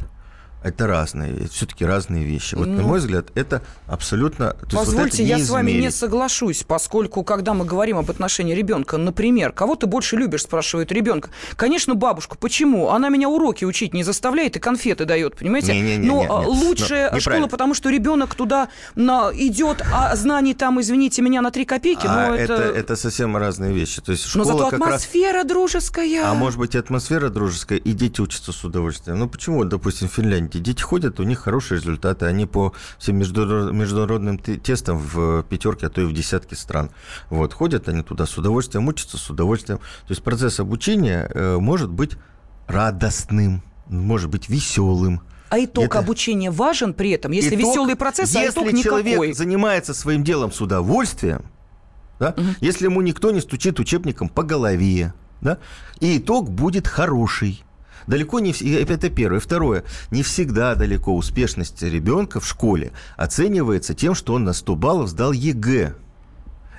это разные, все-таки разные вещи. Вот, ну, на мой взгляд, это абсолютно... Позвольте, вот я с вами не соглашусь, поскольку, когда мы говорим об отношении ребенка, например, кого ты больше любишь, спрашивает ребенка. Конечно, бабушку. Почему? Она меня уроки учить не заставляет и конфеты дает, понимаете? Не, не, не, Но не, не, лучшая но, школа, потому что ребенок туда на, идет, а знаний там, извините меня, на три копейки. А но это... Это, это совсем разные вещи. То есть школа но зато атмосфера раз... дружеская. А может быть, атмосфера дружеская, и дети учатся с удовольствием. Ну почему, допустим, в Финляндии эти дети ходят, у них хорошие результаты. Они по всем международным тестам в пятерке, а то и в десятке стран. Вот, ходят они туда с удовольствием, учатся с удовольствием. То есть процесс обучения э, может быть радостным, может быть веселым. А итог это... обучения важен при этом? Если итог, веселый процесс, а итог никакой. человек занимается своим делом с удовольствием, да, угу. если ему никто не стучит учебником по голове, да, и итог будет хороший. Далеко не... Это первое. Второе. Не всегда далеко успешность ребенка в школе оценивается тем, что он на 100 баллов сдал ЕГЭ.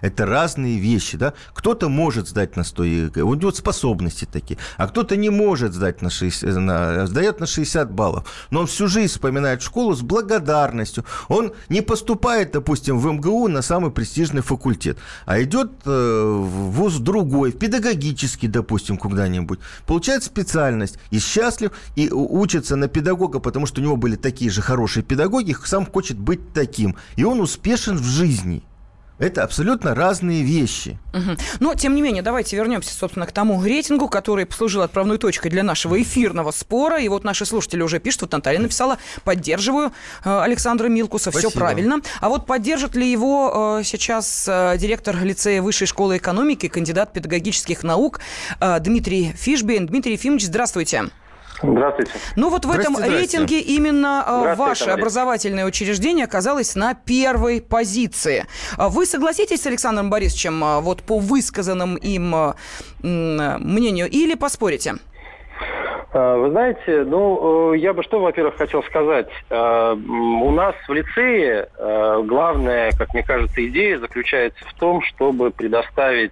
Это разные вещи, да. Кто-то может сдать на 100 ЕГЭ, у него способности такие, а кто-то не может сдать на 60, на, сдает на 60 баллов. Но он всю жизнь вспоминает школу с благодарностью. Он не поступает, допустим, в МГУ на самый престижный факультет, а идет э, в вуз другой, в педагогический, допустим, куда-нибудь, получает специальность и счастлив, и учится на педагога, потому что у него были такие же хорошие педагоги, сам хочет быть таким. И он успешен в жизни. Это абсолютно разные вещи. Угу. Но, тем не менее, давайте вернемся, собственно, к тому рейтингу, который послужил отправной точкой для нашего эфирного спора. И вот наши слушатели уже пишут, вот Наталья написала, поддерживаю э, Александра Милкуса, Спасибо. все правильно. А вот поддержит ли его э, сейчас э, директор лицея Высшей школы экономики, кандидат педагогических наук Дмитрий Фишбейн. Дмитрий Ефимович, здравствуйте. Здравствуйте. Ну вот в этом рейтинге именно э, ваше образовательное учреждение оказалось на первой позиции. А вы согласитесь с Александром Борисовичем э, вот по высказанным им э, мнению или поспорите? Вы знаете, ну, я бы что, во-первых, хотел сказать. У нас в лицее главная, как мне кажется, идея заключается в том, чтобы предоставить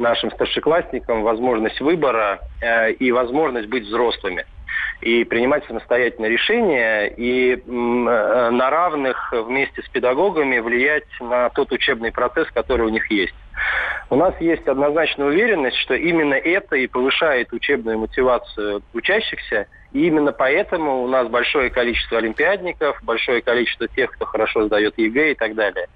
нашим старшеклассникам возможность выбора и возможность быть взрослыми и принимать самостоятельно решения и э, на равных вместе с педагогами влиять на тот учебный процесс, который у них есть. У нас есть однозначная уверенность, что именно это и повышает учебную мотивацию учащихся, и именно поэтому у нас большое количество олимпиадников, большое количество тех, кто хорошо сдает ЕГЭ и так далее.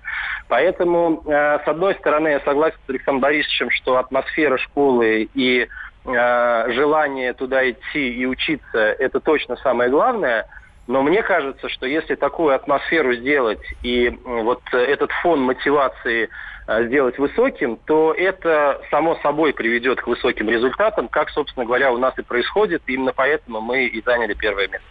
Поэтому, э, с одной стороны, я согласен с Александром Борисовичем, что атмосфера школы и желание туда идти и учиться, это точно самое главное. Но мне кажется, что если такую атмосферу сделать и вот этот фон мотивации сделать высоким, то это само собой приведет к высоким результатам, как, собственно говоря, у нас и происходит. Именно поэтому мы и заняли первое место.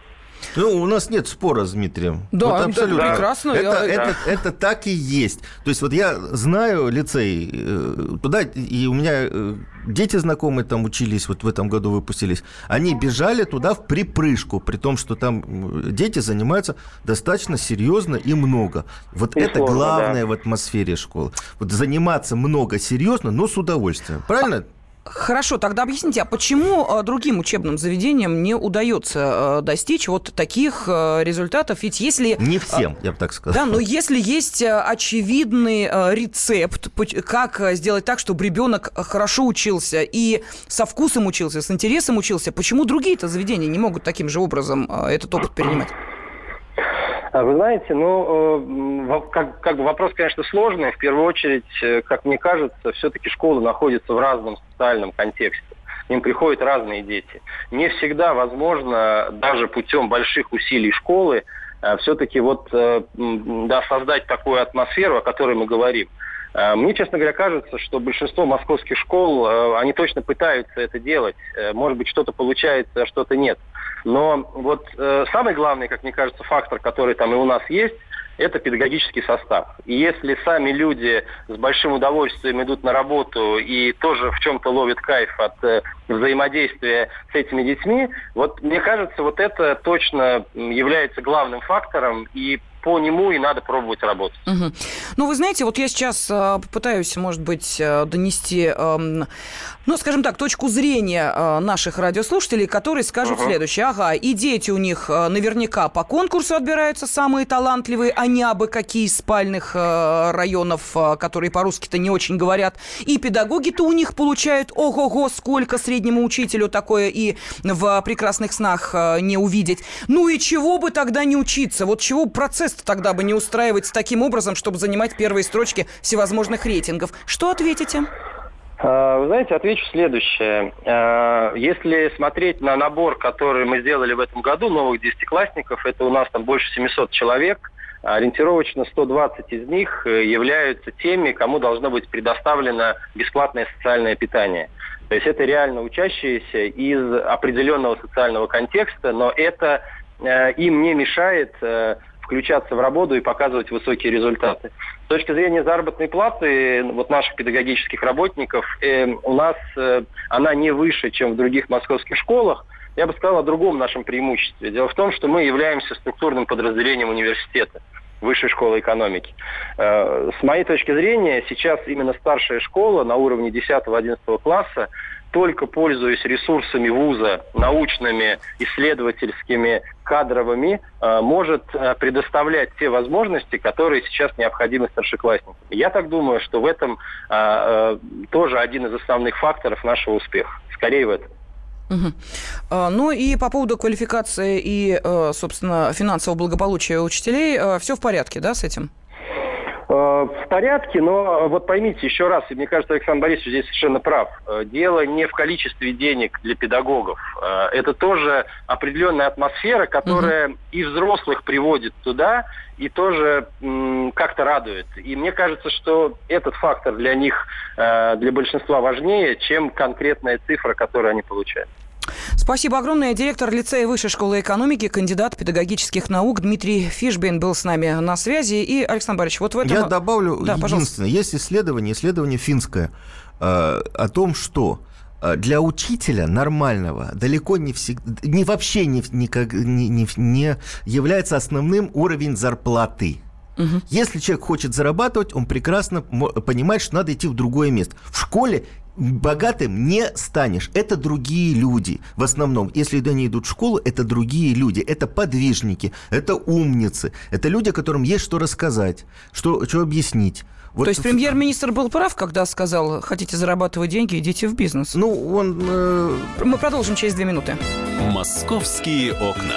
Ну, у нас нет спора с Дмитрием. Да, вот абсолютно. Да, прекрасно. Это, я... это, это, это так и есть. То есть вот я знаю лицей, э, туда, и у меня э, дети знакомые там учились, вот в этом году выпустились. Они бежали туда в припрыжку, при том, что там дети занимаются достаточно серьезно и много. Вот и это сложно, главное да. в атмосфере школы. Вот заниматься много серьезно, но с удовольствием. Правильно? Хорошо, тогда объясните, а почему э, другим учебным заведениям не удается э, достичь вот таких э, результатов? Ведь если... Не всем, я бы так сказал. Да, но если есть очевидный рецепт, как сделать так, чтобы ребенок хорошо учился и со вкусом учился, с интересом учился, почему другие-то заведения не могут таким же образом этот опыт перенимать? А вы знаете, ну, э, как, как бы вопрос, конечно, сложный. В первую очередь, э, как мне кажется, все-таки школа находится в разном социальном контексте. К ним приходят разные дети. Не всегда возможно даже путем больших усилий школы э, все-таки вот да, создать такую атмосферу, о которой мы говорим. Мне, честно говоря, кажется, что большинство московских школ, они точно пытаются это делать. Может быть, что-то получается, а что-то нет. Но вот э, самый главный, как мне кажется, фактор, который там и у нас есть, это педагогический состав. И если сами люди с большим удовольствием идут на работу и тоже в чем-то ловят кайф от э, взаимодействия с этими детьми, вот мне кажется, вот это точно является главным фактором. И по нему и надо пробовать работать. Угу. Ну, вы знаете, вот я сейчас э, попытаюсь, может быть, э, донести, э, ну, скажем так, точку зрения э, наших радиослушателей, которые скажут угу. следующее. Ага, и дети у них э, наверняка по конкурсу отбираются самые талантливые, а не абы какие из спальных э, районов, которые по-русски-то не очень говорят. И педагоги-то у них получают, ого-го, сколько среднему учителю такое и в прекрасных снах не увидеть. Ну и чего бы тогда не учиться? Вот чего процесс место тогда бы не устраивать таким образом, чтобы занимать первые строчки всевозможных рейтингов? Что ответите? А, вы знаете, отвечу следующее. А, если смотреть на набор, который мы сделали в этом году, новых десятиклассников, это у нас там больше 700 человек, ориентировочно 120 из них э, являются теми, кому должно быть предоставлено бесплатное социальное питание. То есть это реально учащиеся из определенного социального контекста, но это э, им не мешает э, включаться в работу и показывать высокие результаты. С точки зрения заработной платы вот наших педагогических работников, э, у нас э, она не выше, чем в других московских школах. Я бы сказал о другом нашем преимуществе. Дело в том, что мы являемся структурным подразделением университета. Высшей школы экономики. Э, с моей точки зрения, сейчас именно старшая школа на уровне 10-11 класса только пользуясь ресурсами вуза, научными, исследовательскими, кадровыми, э, может э, предоставлять те возможности, которые сейчас необходимы старшеклассникам. Я так думаю, что в этом э, тоже один из основных факторов нашего успеха. Скорее в этом. Угу. Ну и по поводу квалификации и, собственно, финансового благополучия учителей, все в порядке, да, с этим? Э, в порядке, но вот поймите еще раз, и мне кажется, Александр Борисович здесь совершенно прав. Э, дело не в количестве денег для педагогов. Э, это тоже определенная атмосфера, которая угу. и взрослых приводит туда, и тоже как-то радует. И мне кажется, что этот фактор для них, для большинства важнее, чем конкретная цифра, которую они получают. Спасибо огромное. Директор лицея Высшей школы экономики, кандидат педагогических наук Дмитрий Фишбин был с нами на связи. И, Александр Борисович, вот в этом... Я добавлю да, единственное. Пожалуйста. Есть исследование, исследование финское, э, о том, что э, для учителя нормального далеко не всегда, не вообще не, не, не, не является основным уровень зарплаты. Угу. Если человек хочет зарабатывать, он прекрасно понимает, что надо идти в другое место. В школе богатым не станешь. Это другие люди. В основном, если они идут в школу, это другие люди. Это подвижники, это умницы. Это люди, которым есть что рассказать, что, что объяснить. Вот То есть премьер-министр был прав, когда сказал, хотите зарабатывать деньги, идите в бизнес? Ну, он... Э... Мы продолжим через две минуты. «Московские окна».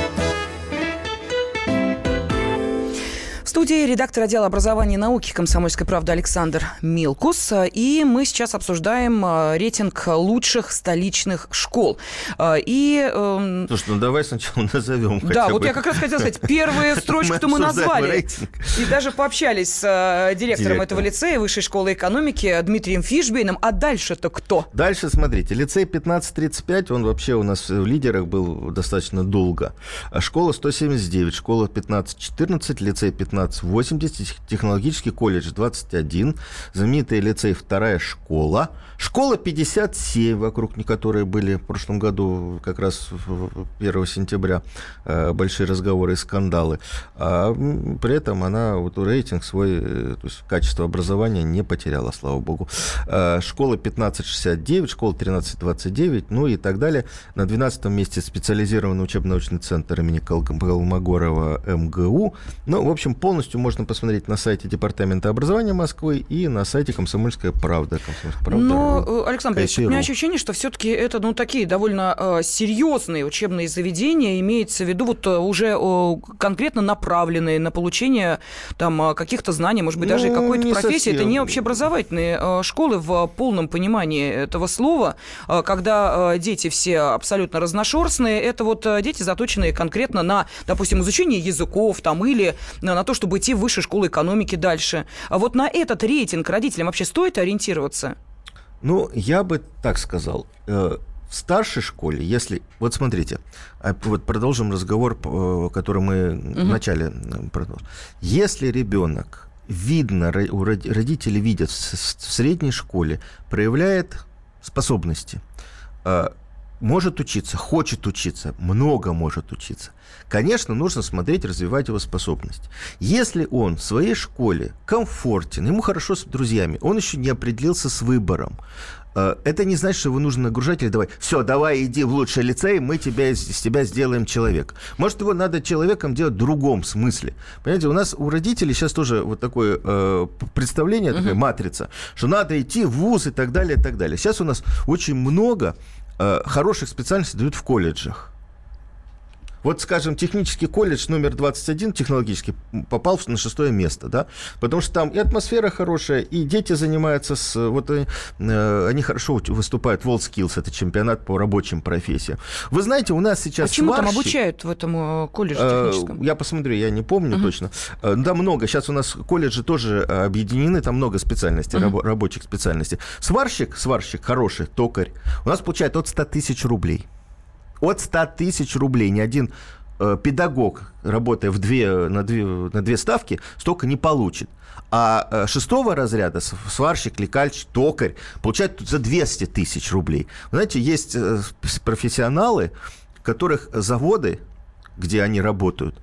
Студии редактор отдела образования и науки комсомольской правды Александр Милкус. И мы сейчас обсуждаем э, рейтинг лучших столичных школ. Э, и, э, Слушай, ну давай сначала назовем Да, вот бы. я как раз хотела сказать, первые строчку мы назвали. И даже пообщались с директором этого лицея Высшей школы экономики Дмитрием Фишбейном. А дальше-то кто? Дальше, смотрите, лицей 1535, он вообще у нас в лидерах был достаточно долго. Школа 179, школа 1514, лицей 15 80, технологический колледж 21, знаменитый лицей «Вторая школа», школа 57, вокруг которой были в прошлом году, как раз 1 сентября, э, большие разговоры и скандалы. А при этом она вот рейтинг свой, э, то есть качество образования не потеряла, слава богу. Э, школа 1569, школа 1329, ну и так далее. На 12 месте специализированный учебно-научный центр имени Колмогорова МГУ. Ну, в общем, полностью можно посмотреть на сайте Департамента образования Москвы и на сайте «Комсомольская правда». Комсомольская правда Но, э, Александр Борисович, у меня ощущение, что все-таки это ну, такие довольно э, серьезные учебные заведения, имеется в виду вот э, уже конкретно направленные на получение там каких-то знаний, может быть, даже ну, какой-то профессии. Совсем. Это не общеобразовательные школы в полном понимании этого слова, когда дети все абсолютно разношерстные. Это вот дети, заточенные конкретно на, допустим, изучение языков там, или на то, чтобы идти в высшую школу экономики дальше. А вот на этот рейтинг родителям вообще стоит ориентироваться? Ну, я бы так сказал. Э, в старшей школе, если... Вот смотрите, а, вот продолжим разговор, э, который мы угу. в начале э, продолжили. Если ребенок видно, родители видят в средней школе, проявляет способности, может учиться, хочет учиться, много может учиться. Конечно, нужно смотреть, развивать его способность. Если он в своей школе комфортен, ему хорошо с друзьями, он еще не определился с выбором, э, это не значит, что его нужно нагружать или давай, все, давай иди в лучший лицей, мы тебя, из тебя сделаем человек. Может, его надо человеком делать в другом смысле. Понимаете, у нас у родителей сейчас тоже вот такое э, представление, такая uh-huh. матрица, что надо идти в вуз и так далее, и так далее. Сейчас у нас очень много Э, хороших специальностей дают в колледжах. Вот, скажем, технический колледж номер 21, технологический, попал на шестое место, да, потому что там и атмосфера хорошая, и дети занимаются с... Вот э, э они хорошо выступают, WorldSkills, это чемпионат по рабочим профессиям. Вы знаете, у нас сейчас... А чему сварщик, там обучают в этом э, колледже техническом? Э, я посмотрю, я не помню uh-huh. точно. Э, да, много. Сейчас у нас колледжи тоже объединены, там много специальностей, uh-huh. раб- рабочих специальностей. Сварщик, сварщик хороший, токарь, у нас получает от 100 тысяч рублей от 100 тысяч рублей. Ни один э, педагог, работая в две, на, две, на две ставки, столько не получит. А э, шестого разряда сварщик, лекальщик, токарь получают за 200 тысяч рублей. Знаете, есть э, профессионалы, которых заводы, где они работают,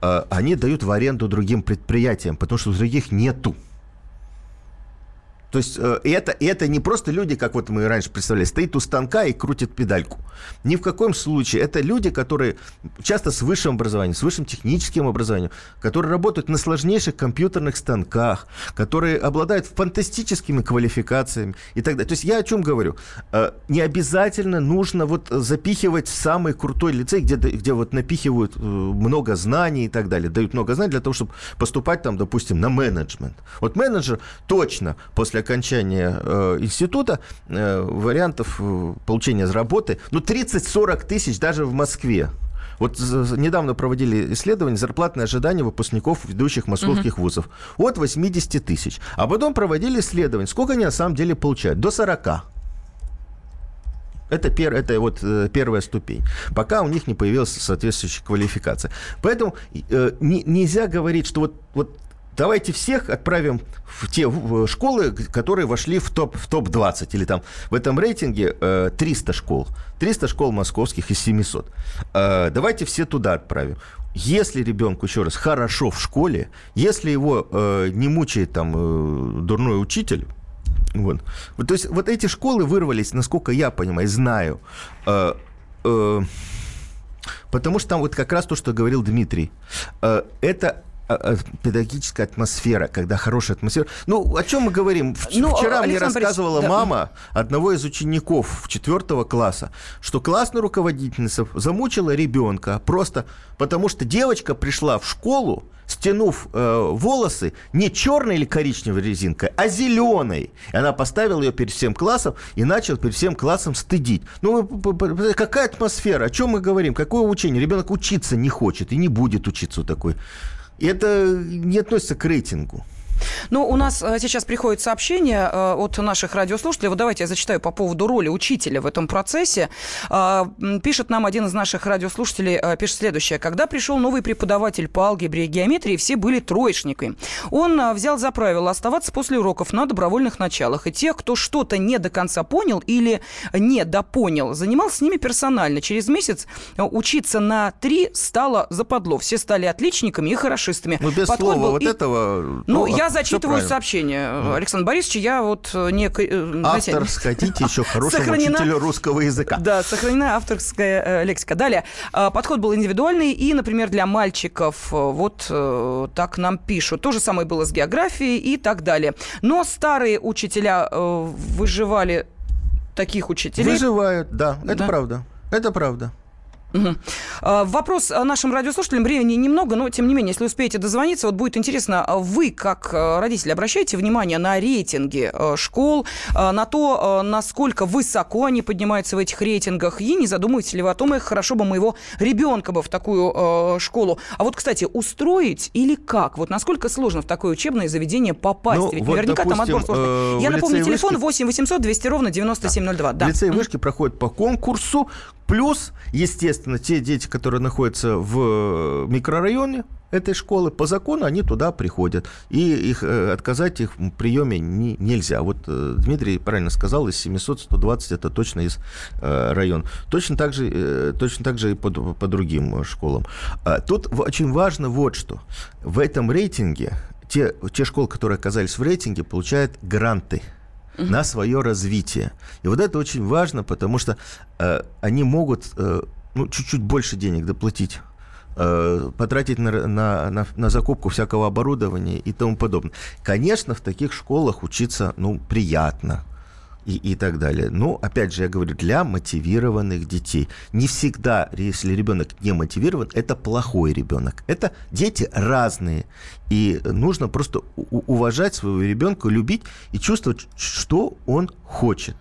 э, они дают в аренду другим предприятиям, потому что других нету. То есть э, это, это не просто люди, как вот мы раньше представляли, стоит у станка и крутит педальку. Ни в каком случае. Это люди, которые часто с высшим образованием, с высшим техническим образованием, которые работают на сложнейших компьютерных станках, которые обладают фантастическими квалификациями и так далее. То есть я о чем говорю? Э, не обязательно нужно вот запихивать в самый крутой лицей, где, где вот напихивают э, много знаний и так далее, дают много знаний для того, чтобы поступать там, допустим, на менеджмент. Вот менеджер точно после окончания э, института э, вариантов э, получения работы, ну, 30-40 тысяч даже в Москве. Вот недавно проводили исследование зарплатные ожидания выпускников ведущих московских угу. вузов от 80 тысяч. А потом проводили исследование, сколько они на самом деле получают. До 40. Это, пер, это вот э, первая ступень. Пока у них не появилась соответствующая квалификация. Поэтому э, не, нельзя говорить, что вот, вот давайте всех отправим в те школы, которые вошли в топ в топ 20 или там в этом рейтинге 300 школ, 300 школ московских из 700. Давайте все туда отправим. Если ребенку, еще раз, хорошо в школе, если его э, не мучает там э, дурной учитель, вот. вот. То есть вот эти школы вырвались, насколько я понимаю, знаю, э, э, потому что там вот как раз то, что говорил Дмитрий, э, это педагогическая атмосфера, когда хорошая атмосфера. Ну, о чем мы говорим? Ну, Вчера Александр мне рассказывала Борисович, мама да. одного из учеников четвертого класса, что классная руководительница замучила ребенка просто потому, что девочка пришла в школу, стянув э, волосы не черной или коричневой резинкой, а зеленой. И она поставила ее перед всем классом и начала перед всем классом стыдить. Ну, какая атмосфера? О чем мы говорим? Какое учение? Ребенок учиться не хочет и не будет учиться вот такой. Это не относится к рейтингу. Ну, у нас э, сейчас приходит сообщение э, от наших радиослушателей. Вот давайте я зачитаю по поводу роли учителя в этом процессе. Э, пишет нам один из наших радиослушателей, пишет следующее. Когда пришел новый преподаватель по алгебре и геометрии, все были троечниками. Он взял за правило оставаться после уроков на добровольных началах. И тех, кто что-то не до конца понял или не допонял, занимался с ними персонально. Через месяц учиться на три стало западло. Все стали отличниками и хорошистами. Ну, без Подход слова был... вот и... этого... Ну, я зачитываю сообщение. Александр Борисович, я вот э, не... Э, Автор, хотите, еще хорошему сохранена... учителю русского языка. Да, сохранена авторская э, лексика. Далее. Э, подход был индивидуальный, и, например, для мальчиков вот э, так нам пишут. То же самое было с географией и так далее. Но старые учителя э, выживали таких учителей. Выживают, да, это да. правда. Это правда. Угу. Вопрос нашим радиослушателям. Времени немного, но тем не менее, если успеете дозвониться, вот будет интересно, а вы, как э, родители, обращаете внимание на рейтинги э, школ, на то, насколько высоко они поднимаются в этих рейтингах, и не задумываетесь ли вы о том, как хорошо бы моего ребенка бы в такую школу. А вот, кстати, устроить или как? Вот насколько сложно в такое учебное заведение попасть? Ну, Ведь вот, наверняка допустим, там отбор сложный. Я напомню, телефон 8 800 200 ровно 9702. Да. Да. Лицей вышки проходит по конкурсу, Плюс, естественно, те дети, которые находятся в микрорайоне этой школы, по закону они туда приходят. И их, э, отказать их в приеме не, нельзя. Вот э, Дмитрий правильно сказал, из 700 120 это точно из э, района. Точно так же, э, точно так же и по, по другим школам. А, тут очень важно вот что. В этом рейтинге те, те школы, которые оказались в рейтинге, получают гранты угу. на свое развитие. И вот это очень важно, потому что э, они могут э, ну, чуть-чуть больше денег доплатить э, потратить на, на, на, на закупку всякого оборудования и тому подобное. Конечно, в таких школах учиться ну, приятно и, и так далее. Но, опять же, я говорю, для мотивированных детей. Не всегда, если ребенок не мотивирован, это плохой ребенок. Это дети разные. И нужно просто уважать своего ребенка, любить и чувствовать, что он хочет.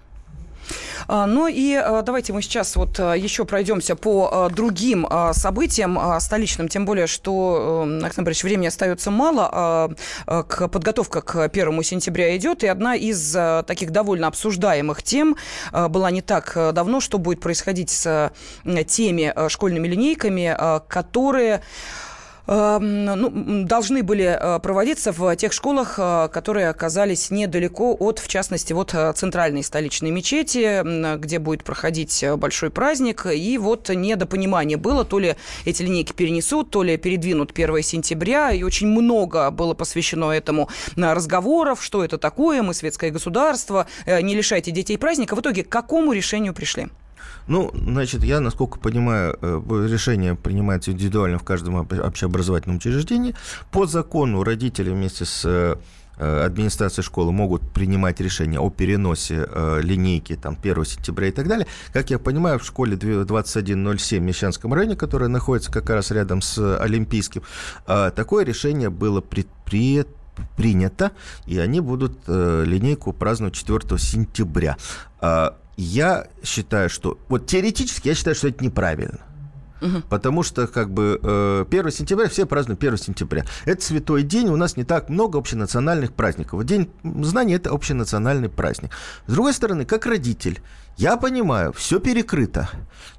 А, ну и а, давайте мы сейчас вот а, еще пройдемся по другим событиям столичным, тем более, что, Александр Борисович, времени остается мало, к подготовка к первому сентября идет, и одна из таких довольно обсуждаемых тем была не так давно, что будет происходить с теми школьными линейками, которые Эм, ну, должны были э, проводиться в тех школах, э, которые оказались недалеко от, в частности, вот э, центральной столичной мечети, где будет проходить большой праздник. И вот недопонимание было, то ли эти линейки перенесут, то ли передвинут 1 сентября. И очень много было посвящено этому разговоров, что это такое, мы светское государство, не лишайте детей праздника. В итоге к какому решению пришли? Ну, значит, я, насколько понимаю, э, решение принимается индивидуально в каждом общеобразовательном учреждении. По закону родители вместе с э, администрации школы могут принимать решение о переносе э, линейки там, 1 сентября и так далее. Как я понимаю, в школе 2107 в Мещанском районе, которая находится как раз рядом с Олимпийским, э, такое решение было предпринято принято, и они будут э, линейку праздновать 4 сентября. А, я считаю, что... Вот теоретически я считаю, что это неправильно. Угу. Потому что, как бы, 1 э, сентября все празднуют 1 сентября. Это святой день, у нас не так много общенациональных праздников. День знаний – это общенациональный праздник. С другой стороны, как родитель, я понимаю, все перекрыто.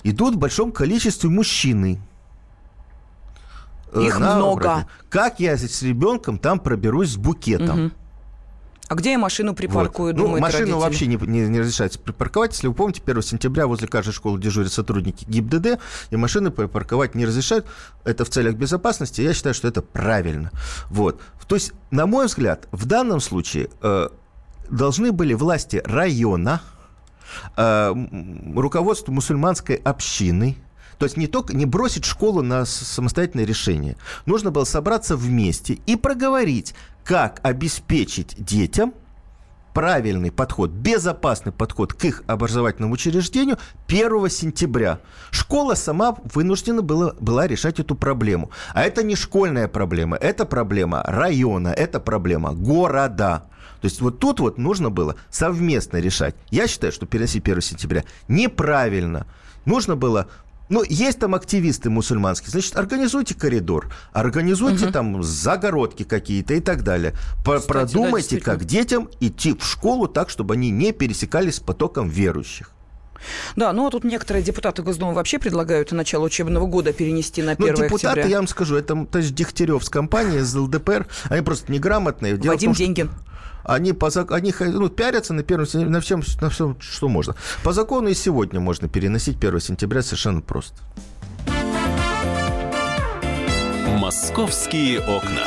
Идут в большом количестве мужчины. Их на много. обратно. Как я с ребенком там проберусь с букетом? Мгм. А где я машину припаркую, Вот. Ну, машину родители? вообще не, не- не разрешается припарковать. Если вы помните, 1 сентября возле каждой школы дежурят сотрудники ГИБДД, и машины припарковать не разрешают. Это в целях безопасности. Я считаю, что это правильно. Вот. То есть, на мой взгляд, в данном случае э, должны были власти района, э, руководство мусульманской общины, то есть не только не бросить школу на самостоятельное решение. Нужно было собраться вместе и проговорить, как обеспечить детям правильный подход, безопасный подход к их образовательному учреждению 1 сентября. Школа сама вынуждена была, была решать эту проблему. А это не школьная проблема, это проблема района, это проблема города. То есть вот тут вот нужно было совместно решать. Я считаю, что переносить 1 сентября неправильно. Нужно было ну, есть там активисты мусульманские, значит, организуйте коридор, организуйте там загородки какие-то и так далее. По- Кстати, да, Продумайте, действительно. как детям идти в школу так, чтобы они не пересекались с потоком верующих. Да, ну а тут некоторые депутаты Госдумы вообще предлагают начало учебного года перенести на 1 Ну, депутаты, октября. я вам скажу, это то есть Дегтярев с компанией, из ЛДПр, они просто неграмотные. Дело Вадим том, Деньгин. Они, по, зак- они ну, пиарятся на, первом, сентября, на, всем, на всем, что можно. По закону и сегодня можно переносить 1 сентября совершенно просто. Московские окна.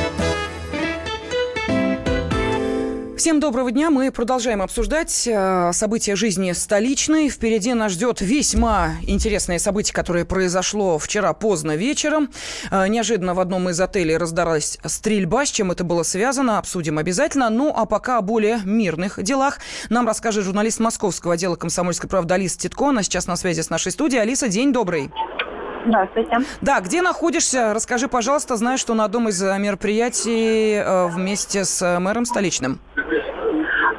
Всем доброго дня. Мы продолжаем обсуждать э, события жизни столичной. Впереди нас ждет весьма интересное событие, которое произошло вчера поздно вечером. Э, неожиданно в одном из отелей раздалась стрельба. С чем это было связано, обсудим обязательно. Ну, а пока о более мирных делах нам расскажет журналист московского отдела комсомольской правды Алиса Титко. Она сейчас на связи с нашей студией. Алиса, день добрый. Здравствуйте. Да, где находишься? Расскажи, пожалуйста. Знаю, что на одном из мероприятий э, вместе с мэром столичным.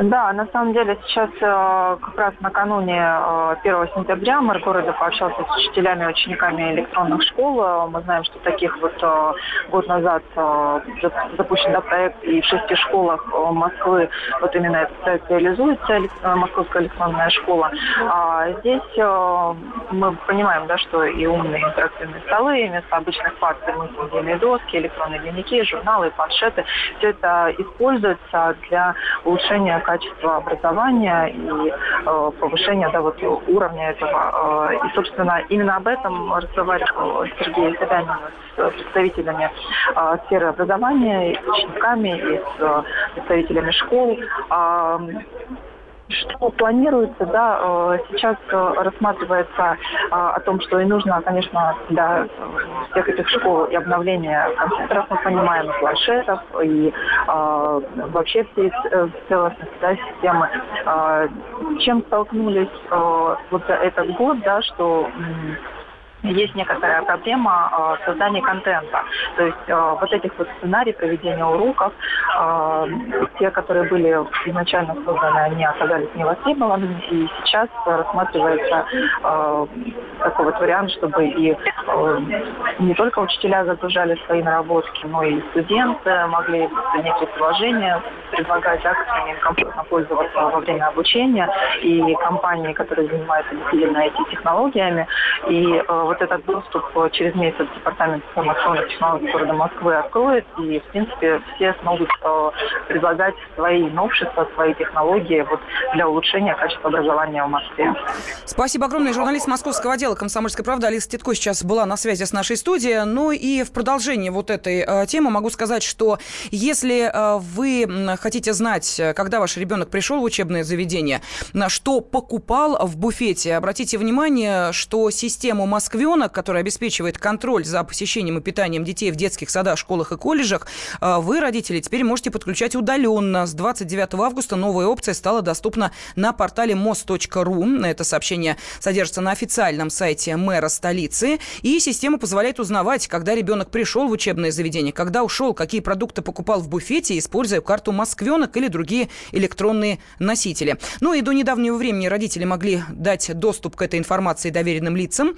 Да, на самом деле сейчас э, как раз накануне э, 1 сентября мэр города пообщался с учителями и учениками электронных школ. Э, Мы знаем, что таких вот э, год назад э, за- запущен проект и в шести школах э, Москвы вот именно этот проект реализуется, э, Московская электронная школа. А здесь э, мы понимаем, да, что и умные интерактивные столы, и вместо обычных парт мыслительные доски, электронные дневники, журналы, планшеты. Все это используется для улучшения качества образования и э, повышения да, вот, уровня этого. Э, и, собственно, именно об этом разговаривал Сергей Собянин с представителями э, сферы образования, с учениками, и с э, представителями школ. А, что планируется, да, э, сейчас э, рассматривается э, о том, что и нужно, конечно, для всех этих школ и обновления компьютеров, мы понимаем, и планшетов, и вообще всей целостности да, системы. Чем столкнулись вот за этот год, да, что есть некоторая проблема э, создания контента. То есть э, вот этих вот сценарий проведения уроков, э, те, которые были изначально созданы, они оказались невостребованными, и сейчас рассматривается такой вот вариант, чтобы и не только учителя загружали свои наработки, но и студенты могли некие приложения предлагать, да, которыми комфортно пользоваться во время обучения, и компании, которые занимаются действительно IT-технологиями, и э, вот этот доступ э, через месяц Департамент информационных технологий города Москвы откроет, и, в принципе, все смогут э, предлагать свои новшества, свои технологии вот, для улучшения качества образования в Москве. Спасибо огромное. Журналист московского отдела «Комсомольской правды» Алиса Титко сейчас была на связи с нашей студией. Ну и в продолжение вот этой э, темы могу сказать, что если вы хотите знать, когда ваш ребенок пришел в учебное заведение, на что покупал в буфете, обратите внимание, что систему «Москвич» «Москвенок», который обеспечивает контроль за посещением и питанием детей в детских садах, школах и колледжах, вы, родители, теперь можете подключать удаленно. С 29 августа новая опция стала доступна на портале мост.ру. Это сообщение содержится на официальном сайте мэра столицы. И система позволяет узнавать, когда ребенок пришел в учебное заведение, когда ушел, какие продукты покупал в буфете, используя карту «Москвенок» или другие электронные носители. Ну и до недавнего времени родители могли дать доступ к этой информации доверенным лицам,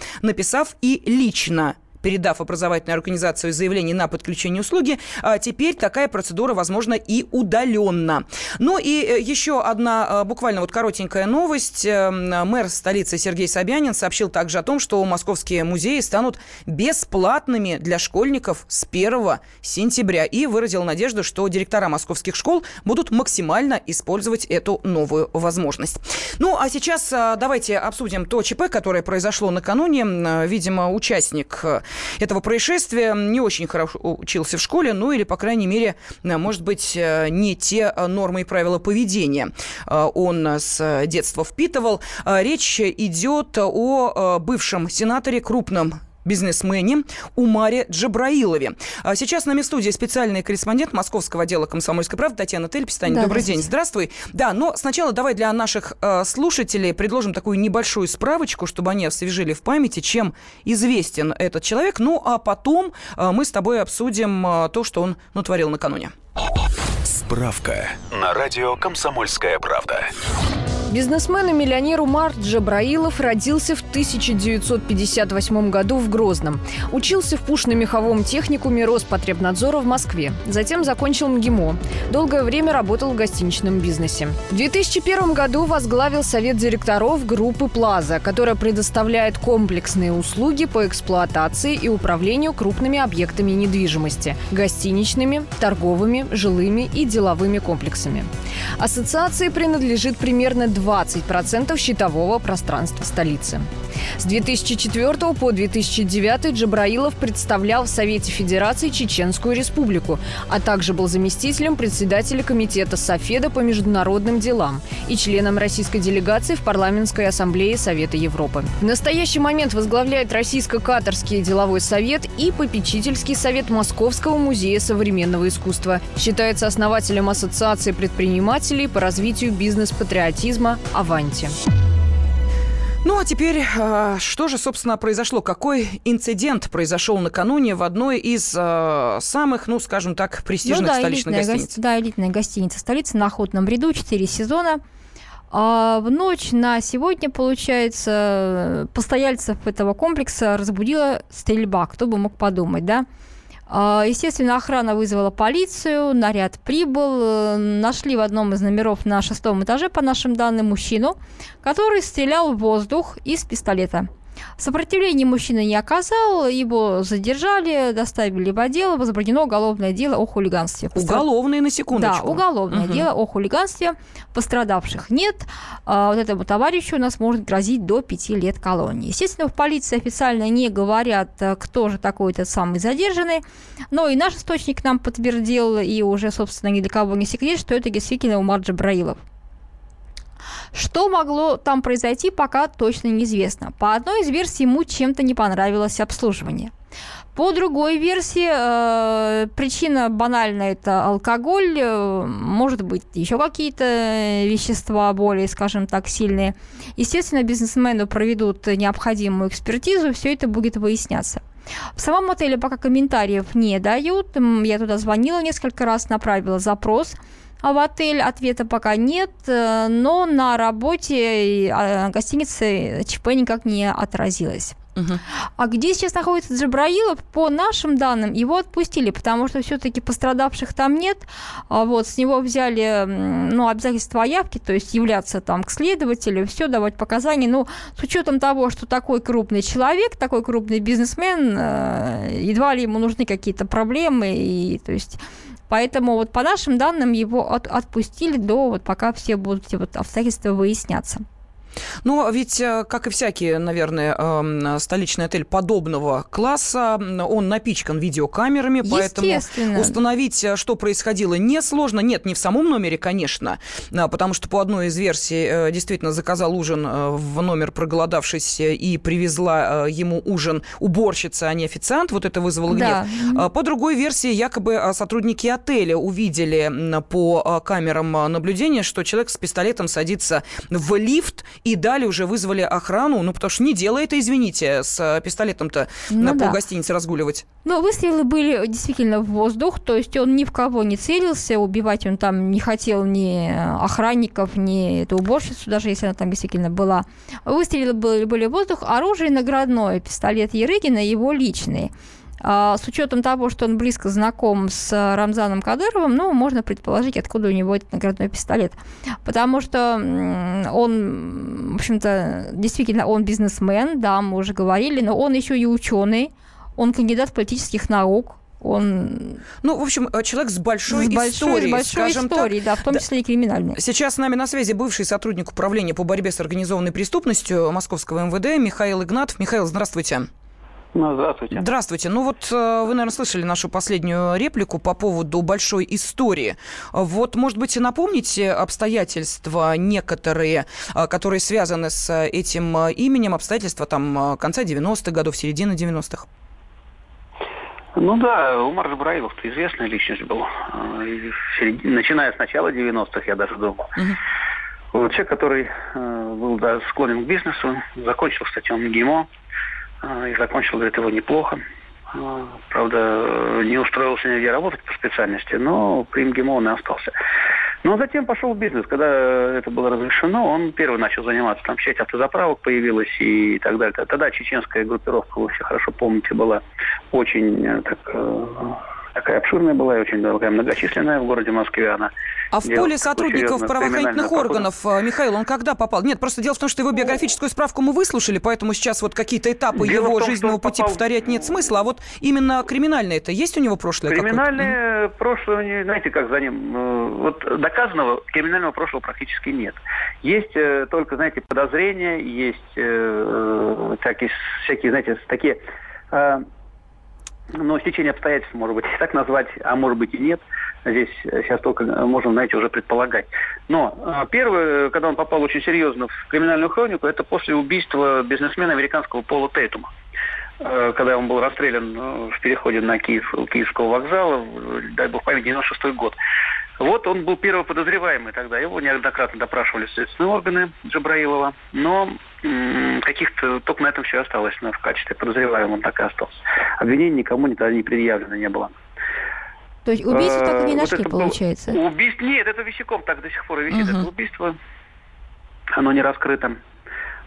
написав и лично передав образовательной организации заявление на подключение услуги, а теперь такая процедура возможна и удаленно. Ну и э, еще одна а, буквально вот коротенькая новость. Э, мэр столицы Сергей Собянин сообщил также о том, что московские музеи станут бесплатными для школьников с 1 сентября и выразил надежду, что директора московских школ будут максимально использовать эту новую возможность. Ну, а сейчас а, давайте обсудим то ЧП, которое произошло накануне. Видимо, участник э, этого происшествия не очень хорошо учился в школе, ну или, по крайней мере, может быть, э, не те э, нормы и правила поведения э, он с детства впитывал. Речь идет о бывшем сенаторе, крупном бизнесмене Умаре Джабраилове. А сейчас на нами студии специальный корреспондент московского отдела «Комсомольской правды» Татьяна Тельпистань. Да, Добрый день. Здравствуй. Да, но сначала давай для наших э, слушателей предложим такую небольшую справочку, чтобы они освежили в памяти, чем известен этот человек. Ну, а потом э, мы с тобой обсудим э, то, что он натворил накануне. Справка на радио «Комсомольская правда». Бизнесмен и миллионер Умар Джабраилов родился в 1958 году в Грозном. Учился в пушно-меховом техникуме Роспотребнадзора в Москве. Затем закончил МГИМО. Долгое время работал в гостиничном бизнесе. В 2001 году возглавил совет директоров группы «Плаза», которая предоставляет комплексные услуги по эксплуатации и управлению крупными объектами недвижимости – гостиничными, торговыми, жилыми и деловыми комплексами. Ассоциации принадлежит примерно 20% щитового пространства столицы. С 2004 по 2009 Джабраилов представлял в Совете Федерации Чеченскую Республику, а также был заместителем председателя Комитета Софеда по международным делам и членом российской делегации в Парламентской ассамблее Совета Европы. В настоящий момент возглавляет Российско-Катарский деловой совет и попечительский совет Московского музея современного искусства. Считается основателем Ассоциации предпринимателей по развитию бизнес-патриотизма «Аванти». Ну а теперь, а, что же, собственно, произошло? Какой инцидент произошел накануне в одной из э, самых, ну, скажем так, престижных ну, да, столичных гостиниц? Го- да, элитная гостиница столицы на Охотном ряду, 4 сезона. А в ночь на сегодня, получается, постояльцев этого комплекса разбудила стрельба. Кто бы мог подумать, да? А, естественно, охрана вызвала полицию, наряд прибыл. Э, нашли в одном из номеров на шестом этаже, по нашим данным, мужчину, который стрелял в воздух из пистолета. Сопротивления мужчина не оказал, его задержали, доставили в отдел, возбуждено уголовное дело о хулиганстве. Уголовное, на секундочку. Да, уголовное угу. дело о хулиганстве. Пострадавших нет. А вот этому товарищу у нас может грозить до пяти лет колонии. Естественно, в полиции официально не говорят, э, кто же такой этот самый задержанный, но и наш источник нам подтвердил, и уже, собственно, ни для кого не секрет, что это действительно Умар Джабраилов. Что могло там произойти, пока точно неизвестно. По одной из версий ему чем-то не понравилось обслуживание. По другой версии, э, причина банальная – это алкоголь, э, может быть, еще какие-то вещества более, скажем так, сильные. Естественно, бизнесмену проведут необходимую экспертизу, все это будет выясняться. В самом отеле пока комментариев не дают. Я туда звонила несколько раз, направила запрос – в отель ответа пока нет, э, но на работе а, гостиницы ЧП никак не отразилось. Угу. А где сейчас находится Джабраилов? По нашим данным, его отпустили, потому что все-таки пострадавших там нет. А вот с него взяли ну, обязательства о явке, то есть являться там к следователю, все давать показания. Ну, с учетом того, что такой крупный человек, такой крупный бизнесмен, э, едва ли ему нужны какие-то проблемы, и то есть Поэтому вот по нашим данным его от, отпустили до вот пока все будут эти вот обстоятельства выясняться. Но ведь, э, как и всякий, наверное, эм, столичный отель подобного класса, он напичкан видеокамерами, поэтому установить, э, что происходило, несложно. Нет, не в самом номере, конечно, а, потому что по одной из версий э, действительно заказал ужин в номер проголодавшись и привезла ему ужин уборщица, а не официант. Вот это вызвало да. гнев. По другой версии, якобы сотрудники отеля увидели по камерам наблюдения, что человек с пистолетом садится в лифт и далее уже вызвали охрану, ну, потому что не дело это, извините, с э, пистолетом-то ну, на да. полгостиницы разгуливать. Но выстрелы были действительно в воздух, то есть он ни в кого не целился, убивать он там не хотел ни охранников, ни эту уборщицу, даже если она там действительно была. Выстрелы были, были в воздух, оружие наградное, пистолет Ерыгина, его личный. А, с учетом того, что он близко знаком с Рамзаном Кадыровым, ну, можно предположить, откуда у него этот наградной пистолет. Потому что он, в общем-то, действительно, он бизнесмен, да, мы уже говорили, но он еще и ученый, он кандидат политических наук, он... Ну, в общем, э, человек с большой, с большой историей, с большой историей, так. да, в том числе да. и криминальной. Сейчас с нами на связи бывший сотрудник управления по борьбе с организованной преступностью Московского МВД Михаил Игнатов. Михаил, здравствуйте. Ну, здравствуйте. Здравствуйте. Ну вот э, вы, наверное, слышали нашу последнюю реплику по поводу большой истории. Вот, может быть, напомните обстоятельства некоторые, э, которые связаны с этим именем, обстоятельства там конца 90-х годов, середины 90-х? Ну да, Умар Жабраилов -то известная личность был. Э, начиная с начала 90-х, я даже думал. Угу. Человек, который был да, склонен к бизнесу, закончил, кстати, он ГИМО, и закончил, говорит, его неплохо. А, правда, не устроился нигде работать по специальности, но при МГИМО он и остался. Но затем пошел в бизнес. Когда это было разрешено, он первый начал заниматься. Там сеть автозаправок появилась и так далее. Тогда чеченская группировка, вы все хорошо помните, была очень э, так, э, такая обширная была и очень такая многочисленная в городе Москве. Она а в поле сотрудников правоохранительных органов, э, Михаил, он когда попал? Нет, просто дело в том, что его биографическую справку мы выслушали, поэтому сейчас вот какие-то этапы дело его том, жизненного пути попал... повторять нет смысла. А вот именно криминальное это есть у него прошлое? Криминальное прошлое, знаете, как за ним? Э, вот доказанного криминального прошлого практически нет. Есть э, только, знаете, подозрения, есть всякие, всякие, знаете, такие но стечение обстоятельств, может быть, так назвать, а может быть и нет. Здесь сейчас только можем, знаете, уже предполагать. Но э, первое, когда он попал очень серьезно в криминальную хронику, это после убийства бизнесмена американского Пола Тейтума э, когда он был расстрелян э, в переходе на Киев, Киевского вокзала, дай бог память, 96 год. Вот он был первоподозреваемый тогда. Его неоднократно допрашивали следственные органы Джабраилова. Но каких-то только на этом все осталось. Но в качестве подозреваемого он так и остался. Обвинений никому никогда не предъявлено не было. То есть убийство так и не нашли, вот получается? Было... Убийств... Нет, это висяком так до сих пор и висит. Угу. Это убийство. Оно не раскрыто.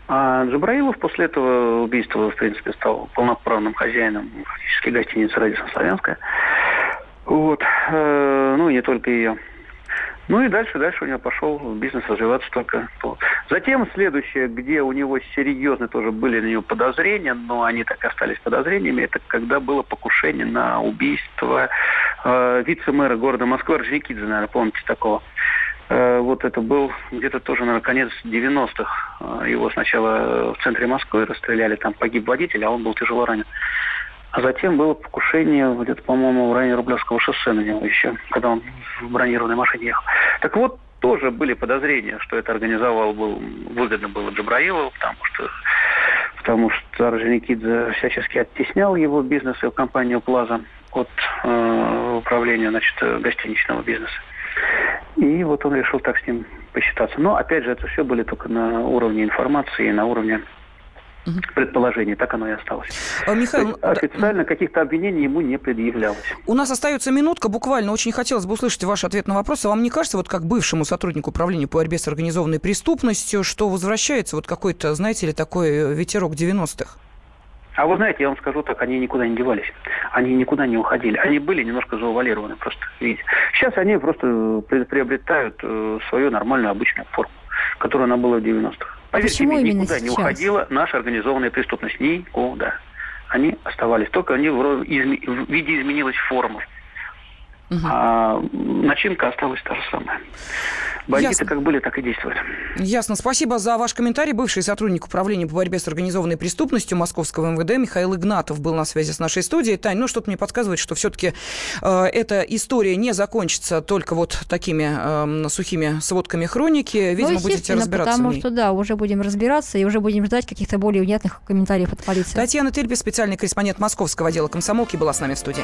А Джабраилов после этого убийства, в принципе, стал полноправным хозяином фактически гостиницы «Радисон Славянская». Вот. Э, ну, и не только ее. Ну и дальше, дальше у него пошел бизнес развиваться только. Затем следующее, где у него серьезно тоже были на него подозрения, но они так и остались подозрениями, это когда было покушение на убийство э, вице-мэра города Москвы Ржикидзе, наверное, помните такого. Э, вот это был где-то тоже, наверное, конец 90-х. Э, его сначала в центре Москвы расстреляли, там погиб водитель, а он был тяжело ранен. А затем было покушение где-то, по-моему, в районе Рублевского шоссе на него еще, когда он в бронированной машине ехал. Так вот, тоже были подозрения, что это организовал, был, выгодно было Джабраилову, потому что потому что Орджоникидзе всячески оттеснял его бизнес и компанию «Плаза» от э, управления значит, гостиничного бизнеса. И вот он решил так с ним посчитаться. Но, опять же, это все были только на уровне информации, на уровне угу. предположений. Так оно и осталось. А, Михаил, официально да. каких-то обвинений ему не предъявлялось. У нас остается минутка буквально. Очень хотелось бы услышать ваш ответ на вопрос. А вам не кажется, вот как бывшему сотруднику управления по борьбе с организованной преступностью, что возвращается вот какой-то, знаете ли, такой э, ветерок 90-х? А вы знаете, я вам скажу так, они никуда не девались. Они никуда не уходили. Они были немножко заувалированы просто, видите. Сейчас они просто приобретают э, свою нормальную обычную форму, которая она была в 90-х. А почему мне, никуда сейчас? не уходила наша организованная преступность. Никуда. Они оставались. Только они в виде изменилась форма. Угу. А начинка осталась та же самая. Бандиты Ясно. как были, так и действуют. Ясно. Спасибо за ваш комментарий. Бывший сотрудник управления по борьбе с организованной преступностью Московского МВД Михаил Игнатов был на связи с нашей студией. Тань, ну что-то мне подсказывает, что все-таки э, эта история не закончится только вот такими э, сухими сводками хроники. Видимо, ну, будете разбираться потому что, да, уже будем разбираться и уже будем ждать каких-то более внятных комментариев от полиции. Татьяна Тельпи, специальный корреспондент Московского отдела комсомолки, была с нами в студии.